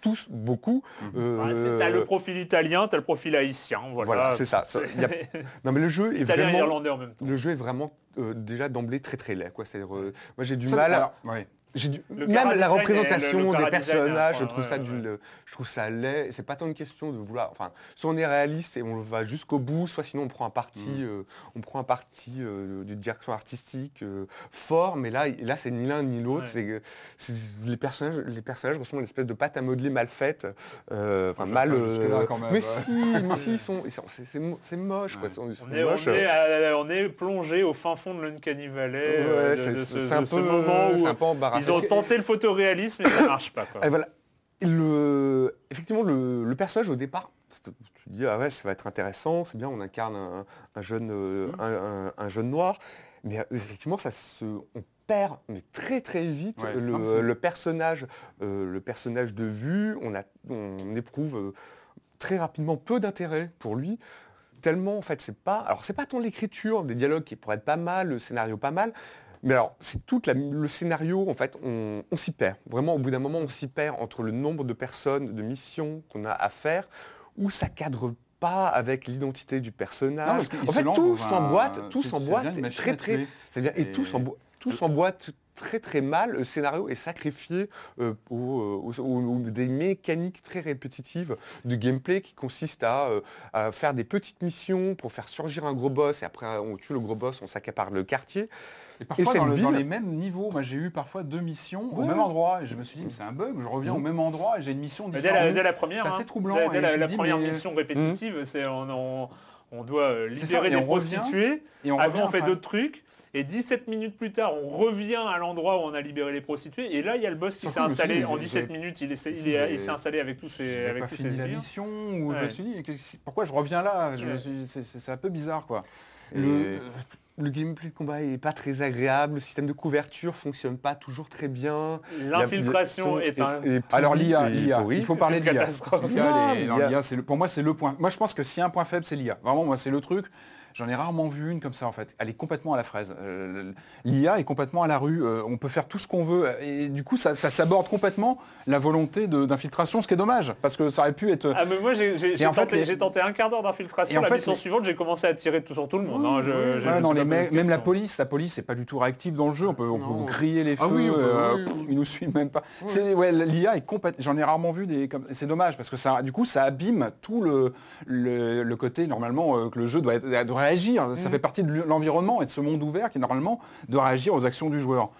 tous beaucoup. Euh, Ouais, c'est- T'as le profil italien, t'as le profil haïtien, voilà. voilà, c'est ça. ça, il y a- [laughs] Non mais le jeu est Italien vraiment, irlandais en même temps. le jeu est vraiment euh, déjà d'emblée très très laid quoi. C'est-à-dire, euh, moi j'ai du Ça, mal. à- alors, ouais. Du- même la représentation et le- le des personnages, hein, je trouve ouais, ça ouais. d'une, je trouve ça laid. C'est pas tant une question de vouloir. Enfin, soit on est réaliste et on va jusqu'au bout, soit sinon on prend un parti, Mm. euh, on prend un parti euh, de direction artistique euh, fort. Mais là, là c'est ni l'un ni l'autre. Ouais. C'est que- c'est- les personnages, les personnages ressemblent à une espèce de pâte à modeler mal faite, enfin mal. quand même, mais si, mais si, ils sont, ils sont- c'est- c'est mo- c'est moche quoi. On est, on, est à- on est plongé au fin fond de l'Uncanny Valley, Ouais, de, c'est- de ce, c'est un de ce peu- moment où c'est un peu embarrassant. Ils ont que- tenté le photoréalisme et ça marche pas. Quoi. Et voilà. Le, effectivement, le, le personnage au départ, tu te dis ah ouais, ça va être intéressant, c'est bien, on incarne un, un jeune, euh, un, un- un jeune noir, mais euh, effectivement, ça se, on perd mais très très vite Ouais, le personnage, euh, le personnage de vue. On, a, on éprouve euh, très rapidement peu d'intérêt pour lui. Tellement en fait c'est pas. Alors c'est pas tant l'écriture, des dialogues qui pourraient être pas mal, le scénario pas mal. Mais alors, c'est tout le scénario, en fait, on, on s'y perd. Vraiment, au bout d'un moment, on s'y perd entre le nombre de personnes, de missions qu'on a à faire, où ça cadre pas avec l'identité du personnage. Non, en fait, tout s'emboîte, tout s'emboîte très très, et, Et- tout s'embo- tout s'emboîte très très mal. Le scénario est sacrifié euh, aux, aux- aux- aux- des mécaniques très répétitives de gameplay qui consistent à, euh, à faire des petites missions pour faire surgir un gros boss et après on tue le gros boss, on s'accapare le quartier. Et parfois, cette dans, le- dans ville- les mêmes niveaux, moi j'ai eu parfois deux missions au même endroit, et je me suis dit, mais c'est un bug, je reviens au même endroit et j'ai une mission Mais différente. dès la, dès la première, C'est hein, assez troublant. Dès, la, dis, première mais- mission répétitive, c'est on, on- on doit euh, C'est ça, libérer et des on revient, prostituées. et on Avant, revient on fait d'autres trucs. Et 17 minutes plus tard, on revient à l'endroit où on a libéré les prostituées. Et là, il y a le boss qui s'est installé dit, en j'ai- 17 j'ai- minutes. Il s'est installé avec tous ses, avec pas tous fini ses la sbires. mission, ou je Ouais. me suis dit, qu'est-ce- pourquoi je reviens là? Ouais. c'est- c'est c'est un peu bizarre quoi. Et- le gameplay de combat est pas très agréable, le système de couverture fonctionne pas toujours très bien. L'infiltration est un- et- et Alors l'IA, il faut parler de l'IA. le- pour moi c'est le point. Moi je pense que s'il y a un point faible, c'est l'IA. Vraiment, moi c'est le truc. J'en ai rarement vu une comme ça en fait. Elle est complètement à la fraise. Euh, L'IA est complètement à la rue. Euh, on peut faire tout ce qu'on veut. Et du coup, ça, ça s'aborde complètement la volonté d'infiltration, ce qui est dommage. Parce que ça aurait pu être... Ah mais moi j'ai tenté, les- j'ai tenté un quart d'heure d'infiltration. en La fait, mission les- suivante, j'ai commencé à tirer tout sur tout le monde. hein. Je- Ouais, non, les même la police, la police c'est pas du tout réactive dans le jeu. On peut, on peut griller les feux. Ah oui, euh, oui, oui. ils nous suivent même pas. Ouais, l'IA est complète. J'en ai rarement vu des. C'est dommage parce que ça, du coup, ça abîme tout le le, le côté normalement euh, que le jeu doit, être, doit réagir. Mm. Ça fait partie de l'environnement et de ce monde ouvert qui normalement doit réagir aux actions du joueur.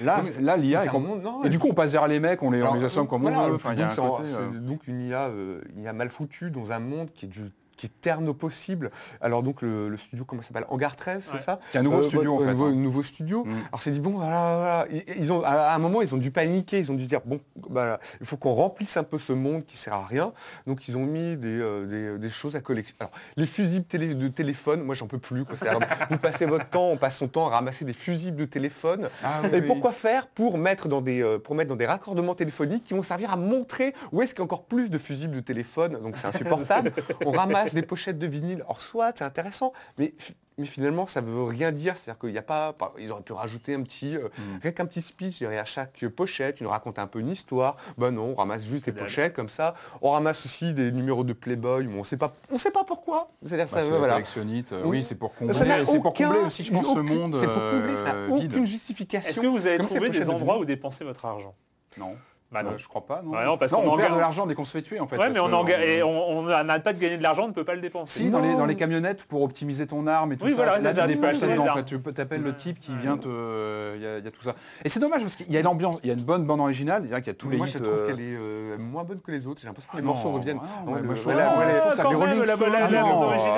Là, Oui, là, l'IA est c'est un com- monde- non, et du coup, on passe derrière les mecs, on les, on Alors, les assomme comme voilà, on veut. Enfin, a donc, un côté, euh, donc une IA, euh, une IA mal foutue dans un monde qui est du qui est terne au possible. Alors donc le, le studio, comment ça s'appelle? Hangar 13, Ouais. c'est ça C'est un nouveau studio, en fait, Nouveau, hein. nouveau studio. Mm. Alors c'est dit, bon, voilà, voilà. Ils, ont, à un moment, ils ont dû paniquer, ils ont dû dire, bon, bah, il faut qu'on remplisse un peu ce monde qui sert à rien. Donc ils ont mis des, euh, des, des choses à collectionner. Alors les fusibles télé- de téléphone, moi j'en peux plus. quoi. [laughs] Vous passez votre temps, on passe son temps à ramasser des fusibles de téléphone. Ah oui, Et oui. pourquoi faire pour mettre, dans des, euh, pour mettre dans des raccordements téléphoniques qui vont servir à montrer où est-ce qu'il y a encore plus de fusibles de téléphone, donc c'est insupportable. On ramasse des pochettes de vinyle, or soit c'est intéressant, mais, mais finalement ça veut rien dire, c'est-à-dire qu'il n'y a pas, pas- ils auraient pu rajouter un petit, euh, Mm. rien qu'un petit speech derrière chaque pochette, tu nous racontes un peu une histoire, ben non, on ramasse juste des dalle. pochettes comme ça, on ramasse aussi des numéros de Playboy, mais on sait pas, on sait pas pourquoi. C'est-à-dire bah, ça, voilà. collectionnite. euh, Oui, c'est pour combler, c'est pour aucun- combler aussi, je pense, ce monde C'est pour combler, ça n'a euh, aucune vide. justification. Est-ce que vous avez trouvé des endroits où dépenser votre argent? Non. Bah non. Euh, je crois pas, non. Non, parce non, qu'on on perd de l'argent dès qu'on se fait tuer, en fait. Ouais, mais on, et on on n'arrête pas de gagner de l'argent, on ne peut pas le dépenser. Si, dans les, dans les camionnettes, pour optimiser ton arme et tout Oui, ça. voilà, là, c'est ça, tu tu dedans, en fait. T'appelles le type qui vient te... Il y, a- il y a tout ça. Et c'est dommage parce qu'il y a l'ambiance, il y a une bonne bande originale, c'est-à-dire qu'il y a tous les Moi, hits, je trouve euh, qu'elle est euh, moins bonne que les autres. J'ai l'impression que les Ah morceaux reviennent. ah Ah, la,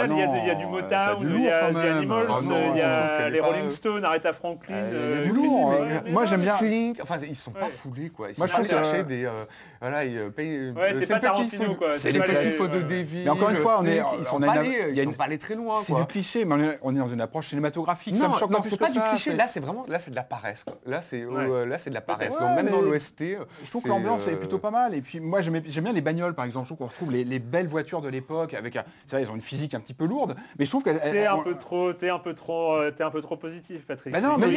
il y a, il du Motown, il y a The. Animals, Ah il y a est les Rolling Stones, Aretha Franklin. Euh, il y a euh, du lourd, euh, mais moi, j'aime bien- enfin, ils sont pas foulés quoi. Moi, je trouve chercher des, euh, voilà, ils euh, payent. Ouais, c'est euh, pas Tarantino, faux- quoi. C'est les. Mais encore une fois, on est- Think, ils sont on a pas une- allés, il y a ils sont une- pas allés très loin. C'est du cliché, mais on est, dans une approche cinématographique. ça Non, me choque non, c'est pas du cliché. Là, c'est vraiment, là, c'est de la paresse. Là, c'est, Ouais. euh, là, c'est de la paresse. Donc même dans l'OST, euh, Je trouve que l'ambiance est euh, plutôt pas mal. Et puis moi j'aime bien les bagnoles par exemple. Je trouve qu'on retrouve les, les belles voitures de l'époque avec. un- C'est vrai, ils ont une physique un petit peu lourde, mais je trouve qu'elles. T'es un peu trop, t'es un peu trop, euh, t'es un peu trop positif, Patrick. Non, il faut,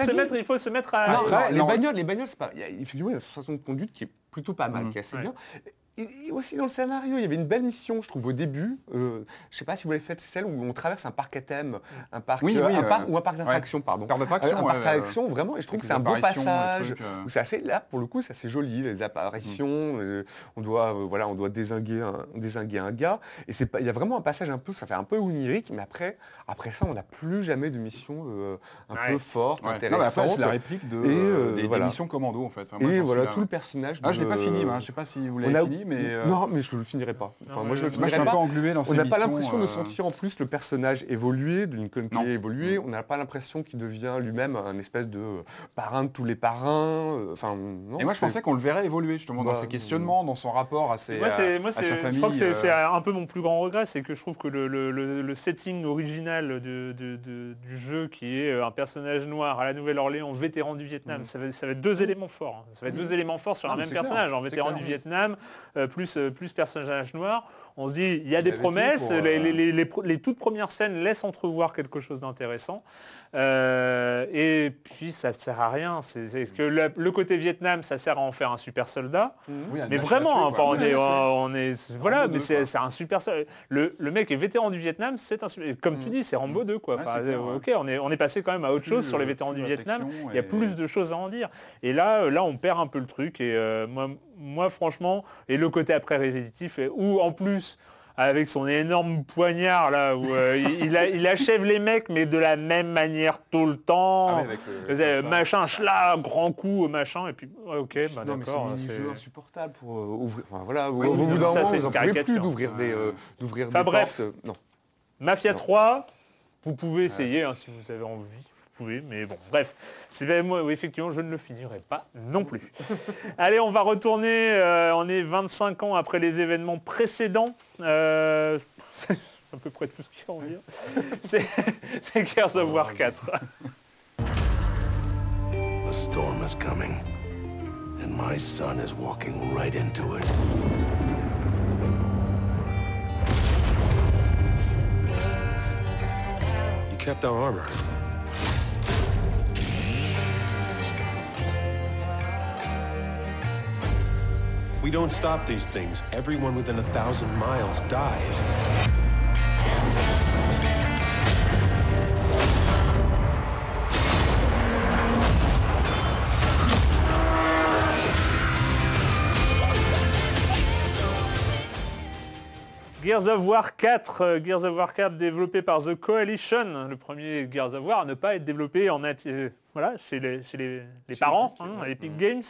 se mettre, il faut se mettre à. Les bagnoles, les bagnoles, c'est pas. Effectivement de conduite qui est plutôt pas mal, Mm. qui est assez Ouais. bien. Et, aussi dans le scénario, il y avait une belle mission, je trouve, au début. Euh, je sais pas si vous l'avez faite, c'est celle où on traverse un parc à thème, un parc, Oui, euh, oui, un euh, parc ou un parc d'attraction, pardon. Parc d'attraction, Euh, un parc d'attraction, vraiment. Et je trouve que c'est un beau passage. euh. où C'est assez là pour le coup, c'est assez joli les apparitions. euh, on doit, euh, voilà, on doit désinguer un, désinguer un gars. Et c'est pas, il y a vraiment un passage un peu, ça fait un peu onirique, mais après, après ça, on n'a plus jamais de mission euh, un Ouais. peu forte, Ouais. Non, mais intéressante. après c'est la réplique de, Et, euh, des, des missions commando en fait. Enfin, moi, Et voilà tout le personnage. Ah, je l'ai de- pas fini, hein. je sais pas si vous on l'avez a, fini. mais... euh, Non, mais je le finirai pas. Enfin, Non, moi, je le je finirai suis un pas. peu englué dans On ces n'a pas l'impression de euh, sentir en plus le personnage évoluer, de Lincoln Non. Kelly évoluer. On n'a pas l'impression qu'il devient lui-même un espèce de euh, parrain de tous les parrains. euh, Enfin, non. Et moi, je pensais qu'on le verrait évoluer justement dans Bah, ses questionnements, dans son rapport à, ses, Moi, c'est, à- moi, à c'est- sa je famille. crois que c'est, euh, un peu mon plus grand regret, c'est que je trouve que le setting original de- de- de- du jeu, qui est euh, un personnage noir à la Nouvelle-Orléans, vétéran du Vietnam, ça, va, ça va être deux éléments forts. hein. Ça va être deux éléments forts sur Non, un même clair, personnage, en vétéran clair. du Vietnam, euh, plus, euh, plus personnage noir. On se dit, il y a des promesses, pour, euh, les, les- les- les pro- les toutes premières scènes laissent entrevoir quelque chose d'intéressant. Euh, et puis ça ne sert à rien. C'est, c'est que le, le côté Vietnam, ça sert à en faire un super soldat. oui, une Mais vraiment, tuer, enfin, on est, on voilà, Rambo mais 2, c'est un super. sol- Le, le mec est vétéran du Vietnam, c'est un super- Comme tu dis, c'est Rambo 2, quoi. Ouais, Enfin, c'est clair, euh, ouais. ok, on est, on est passé quand même à autre Plus, chose sur les vétérans du Vietnam. Il y a plus de choses à en dire. Et là, euh, là, on perd un peu le truc. Et euh, moi, moi, franchement, et le côté après répétitif, et- où en plus. Avec son énorme poignard là, où euh, il, il a- il achève les mecs, mais de la même manière tout le temps. Ah avec le- machin, schla, grand coup, machin, et puis ouais, ok, bah c'est d'accord. un c'est- jeu insupportable pour euh, ouvrir. Enfin, voilà, Oui, au bout d'un moment, vous une en pouvez plus d'ouvrir des, euh, d'ouvrir Enfin, des bref. portes. Non. Mafia Non. 3, vous pouvez essayer hein, si vous avez envie, pouvez, mais bon, bref. C'est moi, oui, effectivement, je ne le finirai pas non plus. [laughs] Allez, on va retourner, euh, on est 25 ans après les événements précédents. Euh, c'est [laughs] à peu près tout ce qu'il y a à en dire. [laughs] C'est c'est Gears of War 4. A storm is coming, and my son is walking right into it. You kept our armor. We don't stop these things, everyone within a thousand miles dies. Gears of War 4, euh, Gears of War 4 développé par The Coalition, le premier Gears of War à ne pas être développé en euh, voilà, chez les, chez les, les parents, hein, Epic Games.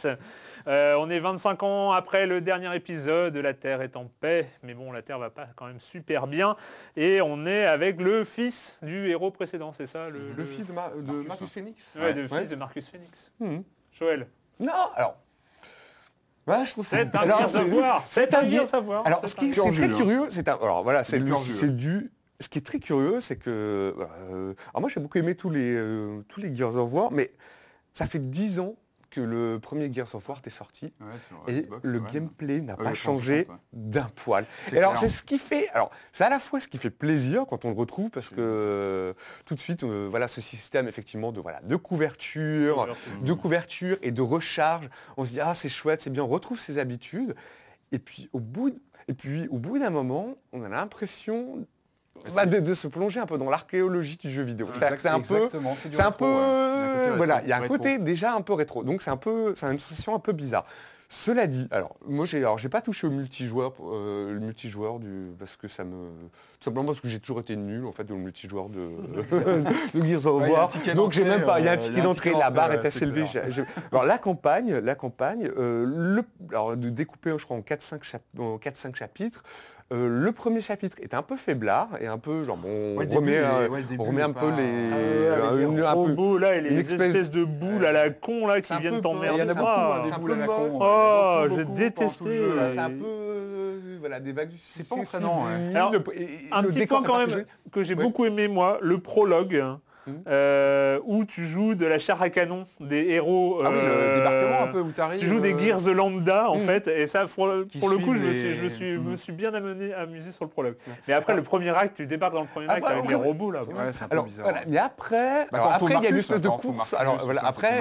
Euh, on est 25 ans après le dernier épisode, la Terre est en paix, mais bon, la Terre va pas quand même super bien. Et on est avec le fils du héros précédent, c'est ça le, Le fils de, Ma- de Marcus Phoenix Ouais, le Ouais. fils de Marcus Phoenix. Joël. Non, alors. Ouais, je trouve ça- C'est un Alors, of War, c'est un of War, Alors, ce qui Pur très curieux, c'est un. Alors voilà, c'est du. Ce qui est très curieux, c'est que. euh, alors moi, j'ai beaucoup aimé tous les euh, tous les Gears of War, mais ça fait 10 ans que le premier Gears of War est sorti. Ouais, sur Et Xbox, le ouais. gameplay n'a pas changé 360, ouais. d'un poil. Et alors c'est ce qui fait, alors c'est à la fois ce qui fait plaisir quand on le retrouve parce que euh, tout de suite, euh, voilà ce système effectivement de voilà de couverture, de couverture et de recharge. On se dit ah c'est chouette, c'est bien, on retrouve ses habitudes. Et puis au bout, et puis au bout d'un moment, on a l'impression bah, de, de se plonger un peu dans l'archéologie du jeu vidéo. C'est un peu, exactement, c'est un peu, ouais. Voilà, il y a un rétro. côté déjà un peu rétro. Donc c'est un peu, c'est une sensation un peu bizarre. Cela dit, alors moi j'ai, alors j'ai pas touché au multijoueur, euh, le multijoueur du, parce que ça me, tout simplement parce que j'ai toujours été nul en fait dans le multijoueur de, [laughs] de Gears of Ouais, War. Donc j'ai même pas, il y a un euh, ticket d'entrée, la barre est assez élevée. Alors la campagne, la campagne, euh, le, alors de découper je crois en 4-5 en 4-5 chapitres. Euh, le premier chapitre est un peu faiblard et un peu genre bon, on Ouais, le début, remet, euh, ouais, le début on remet un peu les, Ah ouais, euh, avec une- les un peu- robots là et les espèce- espèces de boules à la con là qui viennent t'emmerder. Il y en a beaucoup, hein, des boules à la con. ouais. Oh, j'ai détesté. c'est un peu voilà des vagues du C'est pas entraînant, ouais. Alors, Le- et- et Un le petit point quand même que j'ai Ouais. beaucoup aimé moi, le prologue. Euh, où tu joues de la chair à canon des héros. Ah oui, euh, le débarquement un peu où t'arrives. Tu joues des euh, Gears lambda en Mhm. fait, et ça pour, le coup je me suivent suis, les- je me suis, me suis bien amené, amusé sur le prologue. Mais après le premier acte, tu débarques dans le premier Ah acte bah, avec les robots là. Ouais, c'est un peu Alors bizarre. voilà, mais après, Bah, alors, après il y a une espèce de course. Alors voilà, après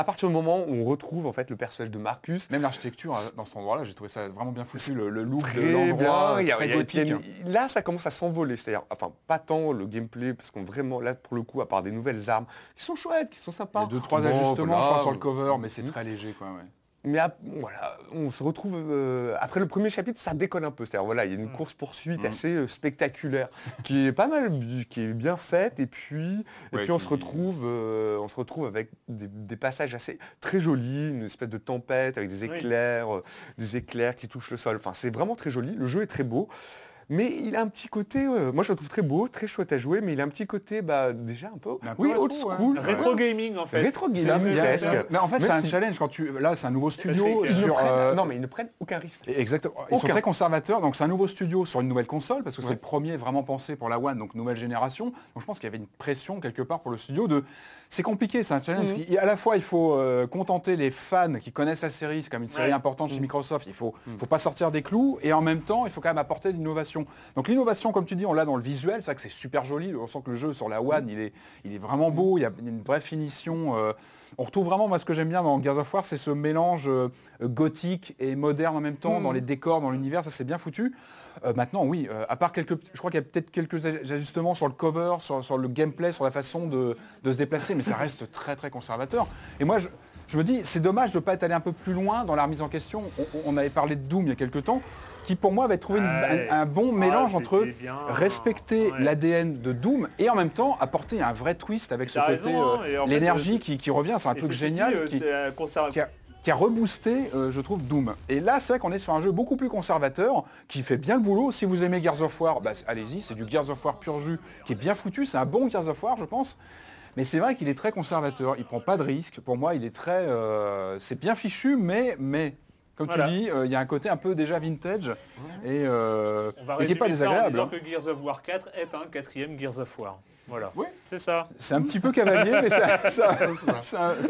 à partir du moment où on retrouve en fait le personnage de Marcus, Même l'architecture euh, dans cet endroit-là, j'ai trouvé ça vraiment bien foutu, le, le look de l'endroit, bien, il y a- très y a- gothique. y a- là ça commence à s'envoler, c'est-à-dire, enfin pas tant le gameplay, parce qu'on vraiment là pour le coup, à part des nouvelles armes qui sont chouettes, qui sont Il y sympas. a deux, trois Bon, ajustements, voilà. je crois, sur le cover, mais c'est Mhm. très léger, quoi. Ouais. Mais voilà, on se retrouve euh, après le premier chapitre, ça déconne un peu. C'est-à-dire voilà, il y a une Mm. course poursuite assez euh, spectaculaire, qui est pas mal, qui est bien faite, et puis et Ouais, puis on se retrouve, euh, on se retrouve avec des, des passages assez très jolis, une espèce de tempête avec des éclairs, des éclairs qui touchent le sol. Enfin, c'est vraiment très joli. Le jeu est très beau. Mais il a un petit côté, euh, moi je le trouve très beau, très chouette à jouer, mais il a un petit côté bah, déjà un peu, Un peu oui, old ouais. school. Rétro gaming en fait. Rétro gaming. Mais en fait, Même c'est un challenge quand tu. Là, c'est un nouveau studio sur. prennent- euh, Non, mais ils ne prennent aucun risque. Exactement. Ils sont très conservateurs. Donc c'est un nouveau studio sur une nouvelle console parce que c'est le premier vraiment pensé pour la One, donc nouvelle génération. Donc je pense qu'il y avait une pression quelque part pour le studio de. C'est compliqué, c'est un challenge. Mhm. qui- à la fois, il faut euh, contenter les fans qui connaissent la série, c'est comme une série Ouais. importante chez Mhm. Microsoft. Il faut, faut pas sortir des clous et en même temps, il faut quand même apporter de l'innovation. Donc l'innovation, comme tu dis, on l'a dans le visuel. C'est vrai que c'est super joli. On sent que le jeu sur la One, il est, il est vraiment beau. Il y a une vraie finition. euh, on retrouve vraiment, moi, ce que j'aime bien dans Gears of War, c'est ce mélange euh, gothique et moderne en même temps, dans les décors, dans l'univers, ça c'est bien foutu. Euh, maintenant, oui, à part quelques, je crois qu'il y a peut-être quelques aj- ajustements sur le cover, sur, sur le gameplay, sur la façon de, de se déplacer, mais ça reste très très conservateur. Et moi, je, je me dis, c'est dommage de ne pas être allé un peu plus loin dans la remise en question. On, on avait parlé de Doom il y a quelques temps, qui pour moi va trouver Ouais. un, un bon mélange Ah, entre bien. respecter Ouais. l'ADN de Doom et en même temps apporter un vrai twist avec ce côté, euh, l'énergie euh, qui, qui revient, c'est un Et truc génial. euh, qui- euh, a, qui a reboosté, euh, je trouve, Doom. Et là, c'est vrai qu'on est sur un jeu beaucoup plus conservateur, qui fait bien le boulot. Si vous aimez Gears of War, bah, allez-y, c'est du Gears of War pur jus, qui est bien foutu. C'est un bon Gears of War, je pense. Mais c'est vrai qu'il est très conservateur. Il prend pas de risques. Pour moi, il est très... c'est bien fichu, mais... mais comme Voilà. tu dis, euh, il y a un côté un peu déjà vintage et, euh, On va et qui n'est pas résumer ça en désagréable. disant hein. que Gears of War 4 est un quatrième Gears of War. Voilà. Oui. C'est ça. C'est un petit peu cavalier, mais [laughs] c'est un,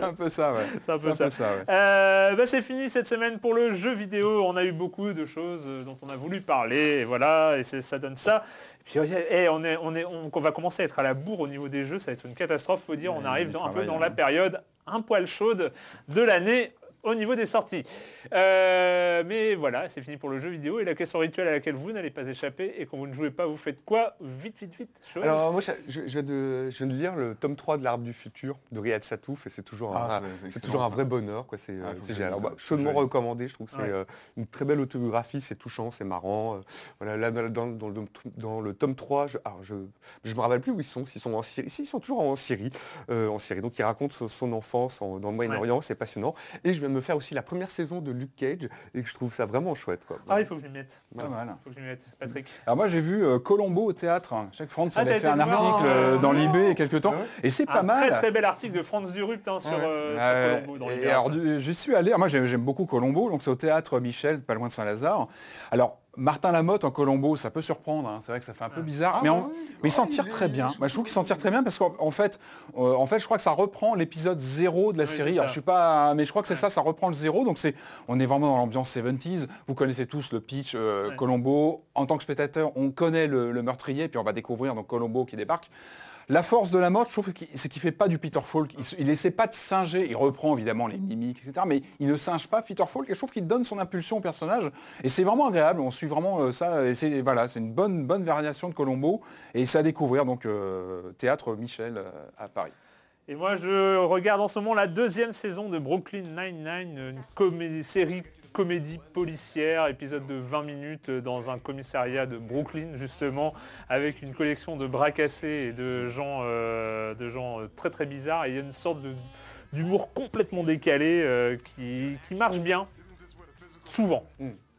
un peu ça. Ouais. C'est un peu ça. ouais. Euh, bah, c'est fini cette semaine pour le jeu vidéo. On a eu beaucoup de choses euh, dont on a voulu parler. Et voilà, et ça donne ça. Et puis eh, on, est, on, est, on, on va commencer à être à la bourre au niveau des jeux. Ça va être une catastrophe, faut dire. on Ouais, arrive du dans, un peu dans hein. la période un poil chaude de l'année au niveau des sorties. Euh, mais voilà, c'est fini pour le jeu vidéo. Et la question rituelle à laquelle vous n'allez pas échapper et quand vous ne jouez pas, vous faites quoi Vite, vite, vite. Alors moi, je, viens de, je viens de lire le tome 3 de l'Arbre du futur de Riyad Satouf et c'est toujours, Ah, un, c'est- toujours un vrai bonheur. quoi. C'est euh, Ah, c'est génial. bah, que chaudement recommandé. Je trouve que c'est Ouais. euh, une très belle autobiographie. C'est touchant, c'est marrant. euh, voilà, là, dans, dans- dans le, dans le tome 3, je, alors je, je me rappelle plus où ils sont. S'ils sont en Syrie, si, ils sont toujours en Syrie, euh, en Syrie. Donc il raconte son, son enfance en- dans le Moyen-Orient. C'est passionnant. Et je viens de me faire aussi la première saison de Luke Cage et que je trouve ça vraiment chouette. Quoi. Ah, il faut que je m'y mette. Pas mal. Il faut que je m'y mette. Patrick. Alors moi j'ai vu euh, Colombo au théâtre. Chaque France Ah, avait fait un article euh, dans l'IB il y a quelques temps. Et c'est pas un mal. très très bel article de Franz Durupt hein, sur, Ouais. euh, sur Euh, Colombo dans alors, j'y suis allé. Moi, j'aime j'aime beaucoup Colombo. Donc, c'est au théâtre Michel, pas loin de Saint-Lazare. Alors, Martin Lamotte en Colombo, ça peut surprendre. hein. C'est vrai que ça fait un peu bizarre. mais, en- mais il s'en tire très bien. Moi, je trouve qu'il s'en tire très bien parce qu'en en fait, euh, en fait, je crois que ça reprend l'épisode 0 de la Oui, série. Alors, je suis pas, mais je crois que c'est ça. Ça reprend le 0. Donc, c'est, on est vraiment dans l'ambiance 70s. Vous connaissez tous le pitch euh, Ouais. Colombo. En tant que spectateur, on connaît le, le meurtrier. Puis, on va découvrir donc Colombo qui débarque. La force de la mode, je trouve, c'est qu'il fait pas du Peter Falk. Il, essaie pas de singer. Il reprend évidemment les mimiques, etc. Mais il ne singe pas Peter Falk. Et je trouve qu'il donne son impulsion au personnage. Et c'est vraiment agréable. On suit vraiment euh, ça. Et c'est voilà, une bonne bonne variation de Colombo. Et c'est à découvrir donc euh, théâtre Michel euh, à Paris. Et moi, je regarde en ce moment la deuxième saison de Brooklyn Nine-Nine, une série comédie policière, épisode de 20 minutes dans un commissariat de Brooklyn, justement, avec une collection de bras cassés et de gens, euh, de gens euh, très très bizarres. Et il y a une sorte d'humour complètement décalé euh, qui, qui marche bien, souvent.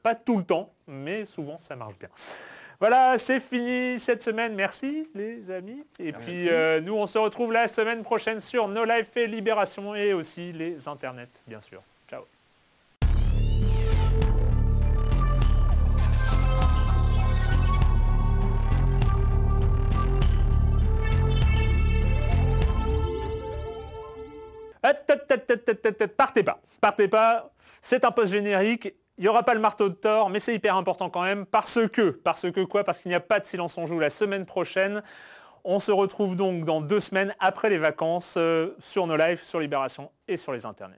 Pas tout le temps, mais souvent ça marche bien. Voilà, c'est fini cette semaine. Merci les amis. Et puis euh, nous, on se retrouve la semaine prochaine sur No Life et Libération et aussi les internets, bien sûr. Partez pas, partez pas. C'est un post générique. Il n'y aura pas le marteau de Thor, mais c'est hyper important quand même parce que, parce que quoi? Parce qu'il n'y a pas de silence on joue la semaine prochaine. On se retrouve donc dans deux semaines après les vacances euh, sur nos lives, sur Libération et sur les internets.